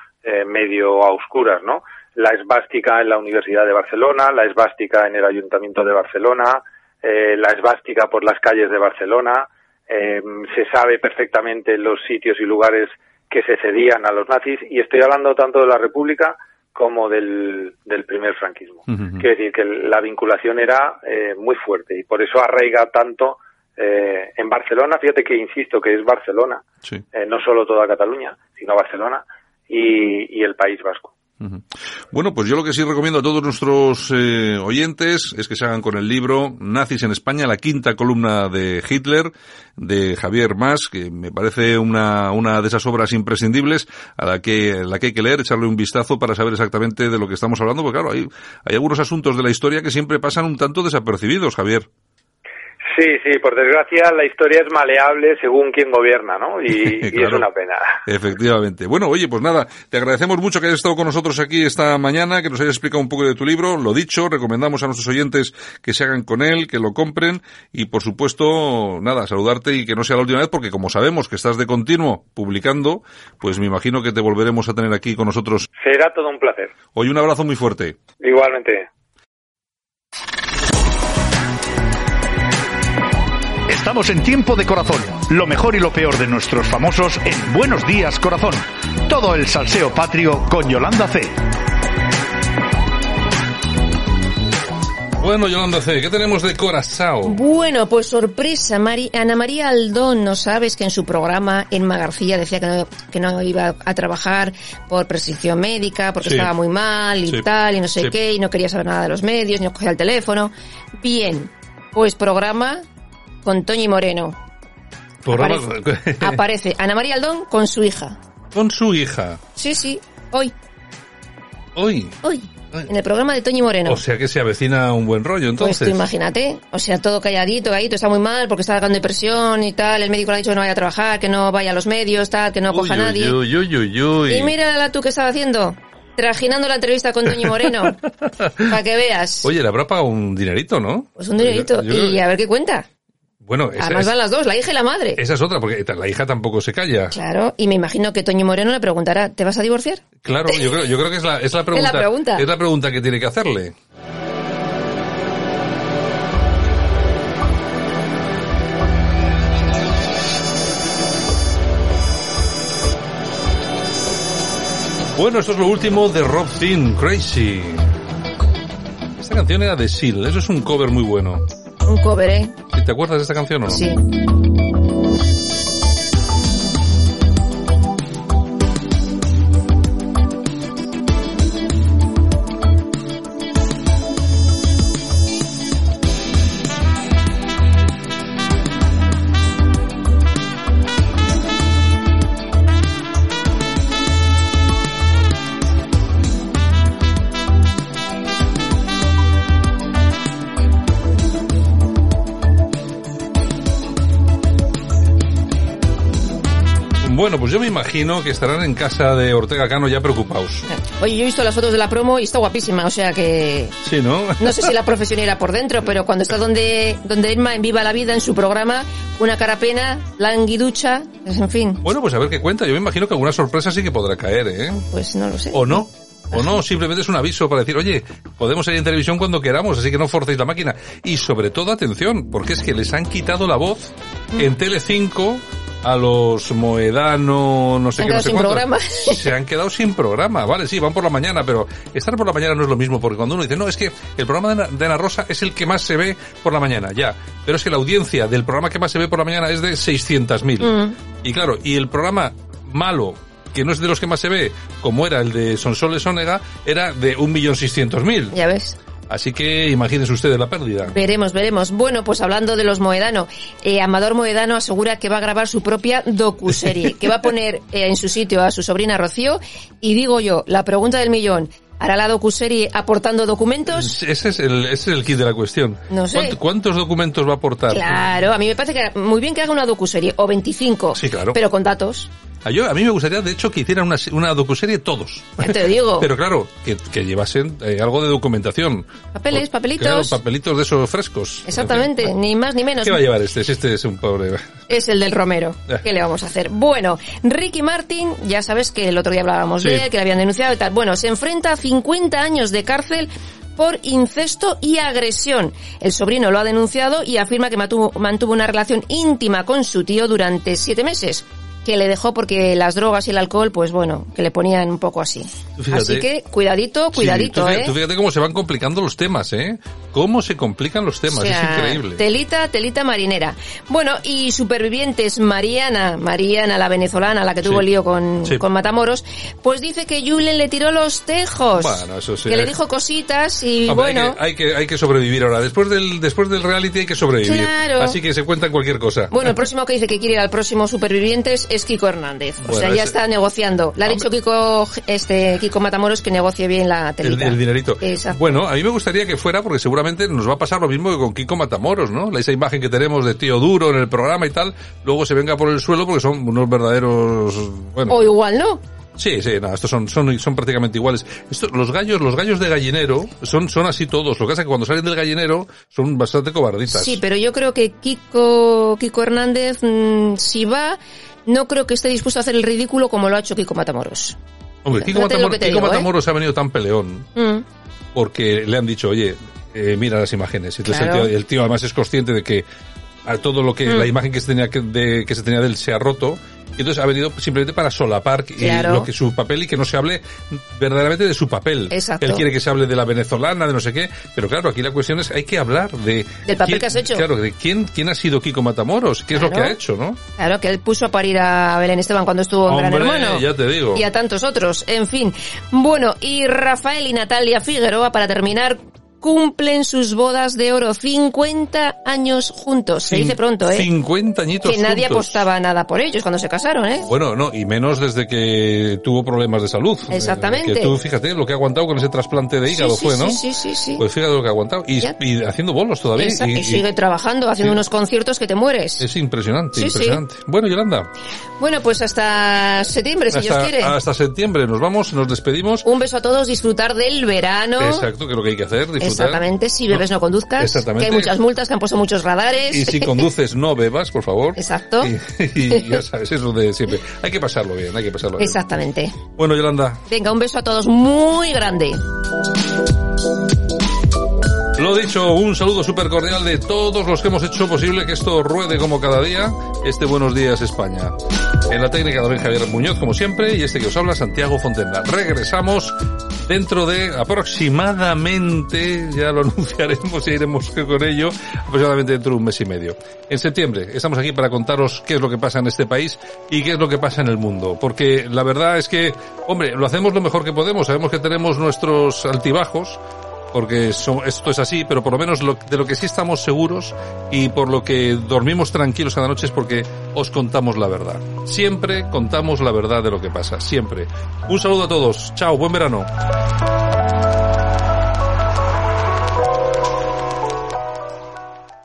Speaker 8: medio a oscuras, ¿no? La esvástica en la Universidad de Barcelona, la esvástica en el Ayuntamiento de Barcelona, eh, la esvástica por las calles de Barcelona, eh, se sabe perfectamente los sitios y lugares que se cedían a los nazis y estoy hablando tanto de la República como del, del primer franquismo. Quiero decir que la vinculación era eh, muy fuerte y por eso arraiga tanto eh, en Barcelona, fíjate que insisto que es Barcelona, eh, no solo toda Cataluña, sino Barcelona y, y el País Vasco.
Speaker 1: Bueno, pues yo lo que sí recomiendo a todos nuestros eh, oyentes es que se hagan con el libro Nazis en España, la quinta columna de Hitler, de Javier Mas, que me parece una, una de esas obras imprescindibles a la que, la que hay que leer, echarle un vistazo para saber exactamente de lo que estamos hablando, porque claro, hay, hay algunos asuntos de la historia que siempre pasan un tanto desapercibidos, Javier.
Speaker 8: Sí, sí, por desgracia la historia es maleable según quien gobierna, ¿no? Y, <laughs> y es una pena.
Speaker 1: Efectivamente. Bueno, oye, pues nada, te agradecemos mucho que hayas estado con nosotros aquí esta mañana, que nos hayas explicado un poco de tu libro. Lo dicho, recomendamos a nuestros oyentes que se hagan con él, que lo compren y, por supuesto, nada, saludarte y que no sea la última vez, porque como sabemos que estás de continuo publicando, pues me imagino que te volveremos a tener aquí con nosotros.
Speaker 8: Será todo un placer.
Speaker 1: Hoy un abrazo muy fuerte.
Speaker 8: Igualmente.
Speaker 5: Estamos en tiempo de corazón. Lo mejor y lo peor de nuestros famosos en Buenos Días Corazón. Todo el salseo patrio con Yolanda C.
Speaker 1: Bueno, Yolanda C., ¿qué tenemos de Corazao?
Speaker 6: Bueno, pues sorpresa, Mari- Ana María Aldón, ¿no sabes que en su programa en Magarcía decía que no, que no iba a trabajar por prescripción médica, porque
Speaker 9: Sí.
Speaker 6: estaba muy mal y
Speaker 9: Sí.
Speaker 6: tal, y no sé
Speaker 9: Sí.
Speaker 6: qué, y no quería saber nada de los medios, ni cogía el teléfono? Bien, pues programa con Toñi Moreno.
Speaker 1: Programa- <laughs>
Speaker 6: Aparece Ana María Aldón con su hija.
Speaker 1: Con su hija.
Speaker 6: Sí, sí, hoy,
Speaker 1: Hoy.
Speaker 6: hoy, en el programa de Toñi Moreno.
Speaker 1: O sea que se avecina un buen rollo,
Speaker 6: Pues
Speaker 1: entonces.
Speaker 6: tú imagínate, o sea, todo calladito, calladito, está muy mal porque está sacando depresión y tal, el médico le ha dicho que no vaya a trabajar, que no vaya a los medios, tal, que no coja a nadie.
Speaker 1: uy, uy, uy, uy.
Speaker 6: Y mírala tú que estaba haciendo, trajinando la entrevista con Toñi Moreno, <laughs> para que veas.
Speaker 1: Oye, le habrá pagado un dinerito, ¿no?
Speaker 6: Pues un dinerito,
Speaker 1: Yo- yo-
Speaker 6: y a ver qué cuenta.
Speaker 1: Bueno, esa
Speaker 6: Además
Speaker 1: es,
Speaker 6: van las dos, la hija y la madre.
Speaker 1: esa es otra, porque la hija tampoco se calla.
Speaker 6: Claro, y me imagino que Toñi Moreno le preguntará, ¿te vas a divorciar?
Speaker 1: Claro, yo creo, yo creo que es la, es la <laughs> pregunta.
Speaker 6: pregunta.
Speaker 1: Es la pregunta que tiene que hacerle. Bueno, esto es lo último de Rob Thin, Crazy. Esta canción era de Seal, eso es un cover muy bueno.
Speaker 6: Un cover, ¿eh?
Speaker 1: ¿Te acuerdas de esta canción o no?
Speaker 6: Sí.
Speaker 1: Bueno, pues yo me imagino que estarán en casa de Ortega Cano ya preocupados.
Speaker 6: Oye, yo he visto las fotos de la promo y está guapísima, o sea que...
Speaker 1: Sí, ¿no?
Speaker 6: No sé si la profesión irá por dentro, pero cuando está donde, donde Emma en Viva la Vida, en su programa, una carapena, languiducha, pues, en fin,
Speaker 1: Bueno, pues a ver qué cuenta. Yo me imagino que alguna sorpresa sí que podrá caer, ¿eh?
Speaker 6: pues no lo sé.
Speaker 1: ¿O no? O no, simplemente es un aviso para decir, oye, podemos salir en televisión cuando queramos, así que no forcéis la máquina. Y sobre todo, atención, porque es que les han quitado la voz en Tele5 a los Moedano, no sé qué, no sé
Speaker 6: sin
Speaker 1: cuántos.
Speaker 6: programa. <laughs>
Speaker 1: Se han quedado sin programa, vale, sí, van por la mañana, pero estar por la mañana no es lo mismo, porque cuando uno dice, no, es que el programa de Ana, de Ana Rosa es el que más se ve por la mañana, ya. Pero es que la audiencia del programa que más se ve por la mañana es de 600.000.
Speaker 6: Mm.
Speaker 1: Y claro, y el programa malo, que no es de los que más se ve, como era el de Sonsoles Onega, era de 1.600.000.
Speaker 6: Ya ves.
Speaker 1: Así que imagínense ustedes la pérdida.
Speaker 6: Veremos, veremos. Bueno, pues hablando de los Moedano, eh, Amador Moedano asegura que va a grabar su propia docuserie, que va a poner <laughs> eh, en su sitio a su sobrina Rocío. Y digo yo, la pregunta del millón, ¿hará la docuserie aportando documentos?
Speaker 1: Ese es el, ese es el kit de la cuestión.
Speaker 6: No sé.
Speaker 1: ¿Cuánto- ¿Cuántos documentos va a aportar?
Speaker 6: Claro, a mí me parece que muy bien que haga una docuserie, o 25,
Speaker 1: Sí, claro.
Speaker 6: pero con datos.
Speaker 1: A, yo, a mí me gustaría, de hecho, que hicieran una, una docuserie todos.
Speaker 6: Te digo. <laughs>
Speaker 1: Pero claro, que, que llevasen eh, algo de documentación.
Speaker 6: Papeles,
Speaker 1: Claro,
Speaker 6: papelitos.
Speaker 1: papelitos de esos frescos.
Speaker 6: Exactamente, ni más ni menos.
Speaker 1: ¿Qué va a llevar este? Si este es un pobre...
Speaker 6: Es el del Romero.
Speaker 1: Eh.
Speaker 6: ¿Qué le vamos a hacer? Bueno, Ricky Martin, ya sabes que el otro día hablábamos
Speaker 1: Sí.
Speaker 6: de él, que le habían denunciado y tal. Bueno, se enfrenta a 50 años de cárcel por incesto y agresión. El sobrino lo ha denunciado y afirma que mantuvo, mantuvo una relación íntima con su tío durante siete meses que le dejó porque las drogas y el alcohol, pues bueno, que le ponían un poco así.
Speaker 1: Fíjate.
Speaker 6: así que cuidadito, cuidadito,
Speaker 1: Sí, tú, fíjate,
Speaker 6: ¿eh?
Speaker 1: tú fíjate cómo se van complicando los temas, ¿eh? Cómo se complican los temas,
Speaker 6: O sea,
Speaker 1: es increíble.
Speaker 6: Telita, telita marinera. Bueno, y supervivientes, Mariana, Mariana, la venezolana, la que tuvo
Speaker 1: Sí.
Speaker 6: lío con,
Speaker 1: Sí.
Speaker 6: con Matamoros, pues dice que Julen le tiró los tejos.
Speaker 1: Bueno, eso sí.
Speaker 6: Que le dijo cositas y
Speaker 1: Hombre,
Speaker 6: bueno.
Speaker 1: hay, que, hay, que, hay que sobrevivir ahora. Después del, después del reality hay que sobrevivir.
Speaker 6: Claro.
Speaker 1: Así que se cuentan cualquier cosa.
Speaker 6: Bueno, el próximo que dice que quiere ir al próximo Supervivientes es Kiko Hernández. O sea, ya
Speaker 1: ese-
Speaker 6: está negociando. Le ha dicho Kiko, este, Kiko Matamoros que negocie bien la
Speaker 1: el,
Speaker 6: telita.
Speaker 1: el dinerito.
Speaker 6: Exacto.
Speaker 1: Bueno, a mí me gustaría que fuera porque seguramente nos va a pasar lo mismo que con Kiko Matamoros, ¿no? Esa imagen que tenemos de tío duro en el programa y tal, luego se venga por el suelo porque son unos verdaderos, bueno.
Speaker 6: O igual no.
Speaker 1: Sí, sí, no, estos son, son, son prácticamente iguales. Esto, los gallos, los gallos de gallinero son, son así todos. Lo que pasa es que cuando salen del gallinero son bastante cobarditas.
Speaker 6: Sí, pero yo creo que Kiko, Kiko Hernández, mm, si va, no creo que esté dispuesto a hacer el ridículo como lo ha hecho Kiko Matamoros.
Speaker 1: Hombre, Kiko, Matamoros, Kiko
Speaker 6: digo, ¿eh?
Speaker 1: Ha venido tan peleón
Speaker 6: Mm.
Speaker 1: porque le han dicho, oye, eh, mira las imágenes. Entonces
Speaker 6: Claro.
Speaker 1: el, tío, el tío además es consciente de que a todo lo que,
Speaker 6: Mm.
Speaker 1: la imagen que se tenía que, de, que se tenía de él se ha roto. Y entonces ha venido simplemente para solapar y
Speaker 6: Claro.
Speaker 1: lo que su papel y que no se hable verdaderamente de su papel.
Speaker 6: Exacto.
Speaker 1: Él quiere que se hable de la venezolana, de no sé qué, pero claro, aquí la cuestión es hay que hablar de
Speaker 6: Del papel
Speaker 1: quién-
Speaker 6: que has hecho.
Speaker 1: Claro, de quién quién ha sido Kiko Matamoros, qué es lo que ha hecho, ¿no?
Speaker 6: Claro, que él puso a parir a Belén Esteban cuando estuvo en Gran
Speaker 1: Hombre,
Speaker 6: Hermano.
Speaker 1: ya te digo.
Speaker 6: Y a tantos otros. En fin. Bueno, y Rafael y Natalia Figueroa, para terminar, cumplen sus bodas de oro. 50 años juntos. Se
Speaker 1: Cin-
Speaker 6: dice pronto, ¿eh?
Speaker 1: 50 añitos
Speaker 6: que nadie
Speaker 1: juntos.
Speaker 6: apostaba nada por ellos cuando se casaron, ¿eh?
Speaker 1: Bueno, no, y menos desde que tuvo problemas de salud.
Speaker 6: Exactamente.
Speaker 1: Eh, Que tú, fíjate, lo que ha aguantado con ese trasplante de hígado
Speaker 6: sí,
Speaker 1: fue,
Speaker 6: sí,
Speaker 1: ¿no?
Speaker 6: sí, sí, sí.
Speaker 1: Pues fíjate lo que ha aguantado. Y, y haciendo bolos todavía.
Speaker 6: Esa-
Speaker 1: y,
Speaker 6: y, sigue trabajando, haciendo
Speaker 1: sí.
Speaker 6: unos conciertos que te mueres.
Speaker 1: Es impresionante,
Speaker 6: Sí, sí.
Speaker 1: impresionante. Bueno, Yolanda,
Speaker 6: Bueno, pues hasta septiembre, si Dios
Speaker 1: hasta,
Speaker 6: quiere.
Speaker 1: hasta septiembre nos vamos, nos despedimos.
Speaker 6: Un beso a todos, disfrutar del verano.
Speaker 1: Exacto, que es lo que hay que hacer, disfrutar.
Speaker 6: Exactamente, si bebes no conduzcas.
Speaker 1: Exactamente.
Speaker 6: Que hay muchas multas, que han puesto muchos radares.
Speaker 1: Y si conduces, no bebas, por favor.
Speaker 6: Exacto.
Speaker 1: Y, y ya sabes, eso de siempre. Hay que pasarlo bien, hay que pasarlo bien.
Speaker 6: Exactamente.
Speaker 1: Bueno, Yolanda,
Speaker 6: Venga, un beso a todos muy grande.
Speaker 1: Lo dicho, un saludo súper cordial de todos los que hemos hecho posible que esto ruede como cada día, este Buenos Días España. En la técnica David Javier Muñoz, como siempre, y este que os habla, Santiago Fontenla. Regresamos dentro de aproximadamente, ya lo <laughs> anunciaremos y iremos con ello, aproximadamente dentro de un mes y medio. En septiembre estamos aquí para contaros qué es lo que pasa en este país y qué es lo que pasa en el mundo. Porque la verdad es que, hombre, lo hacemos lo mejor que podemos, sabemos que tenemos nuestros altibajos, porque esto es así, pero por lo menos de lo que sí estamos seguros y por lo que dormimos tranquilos cada noche es porque os contamos la verdad. Siempre contamos la verdad de lo que pasa, siempre. Un saludo a todos, chao, buen verano.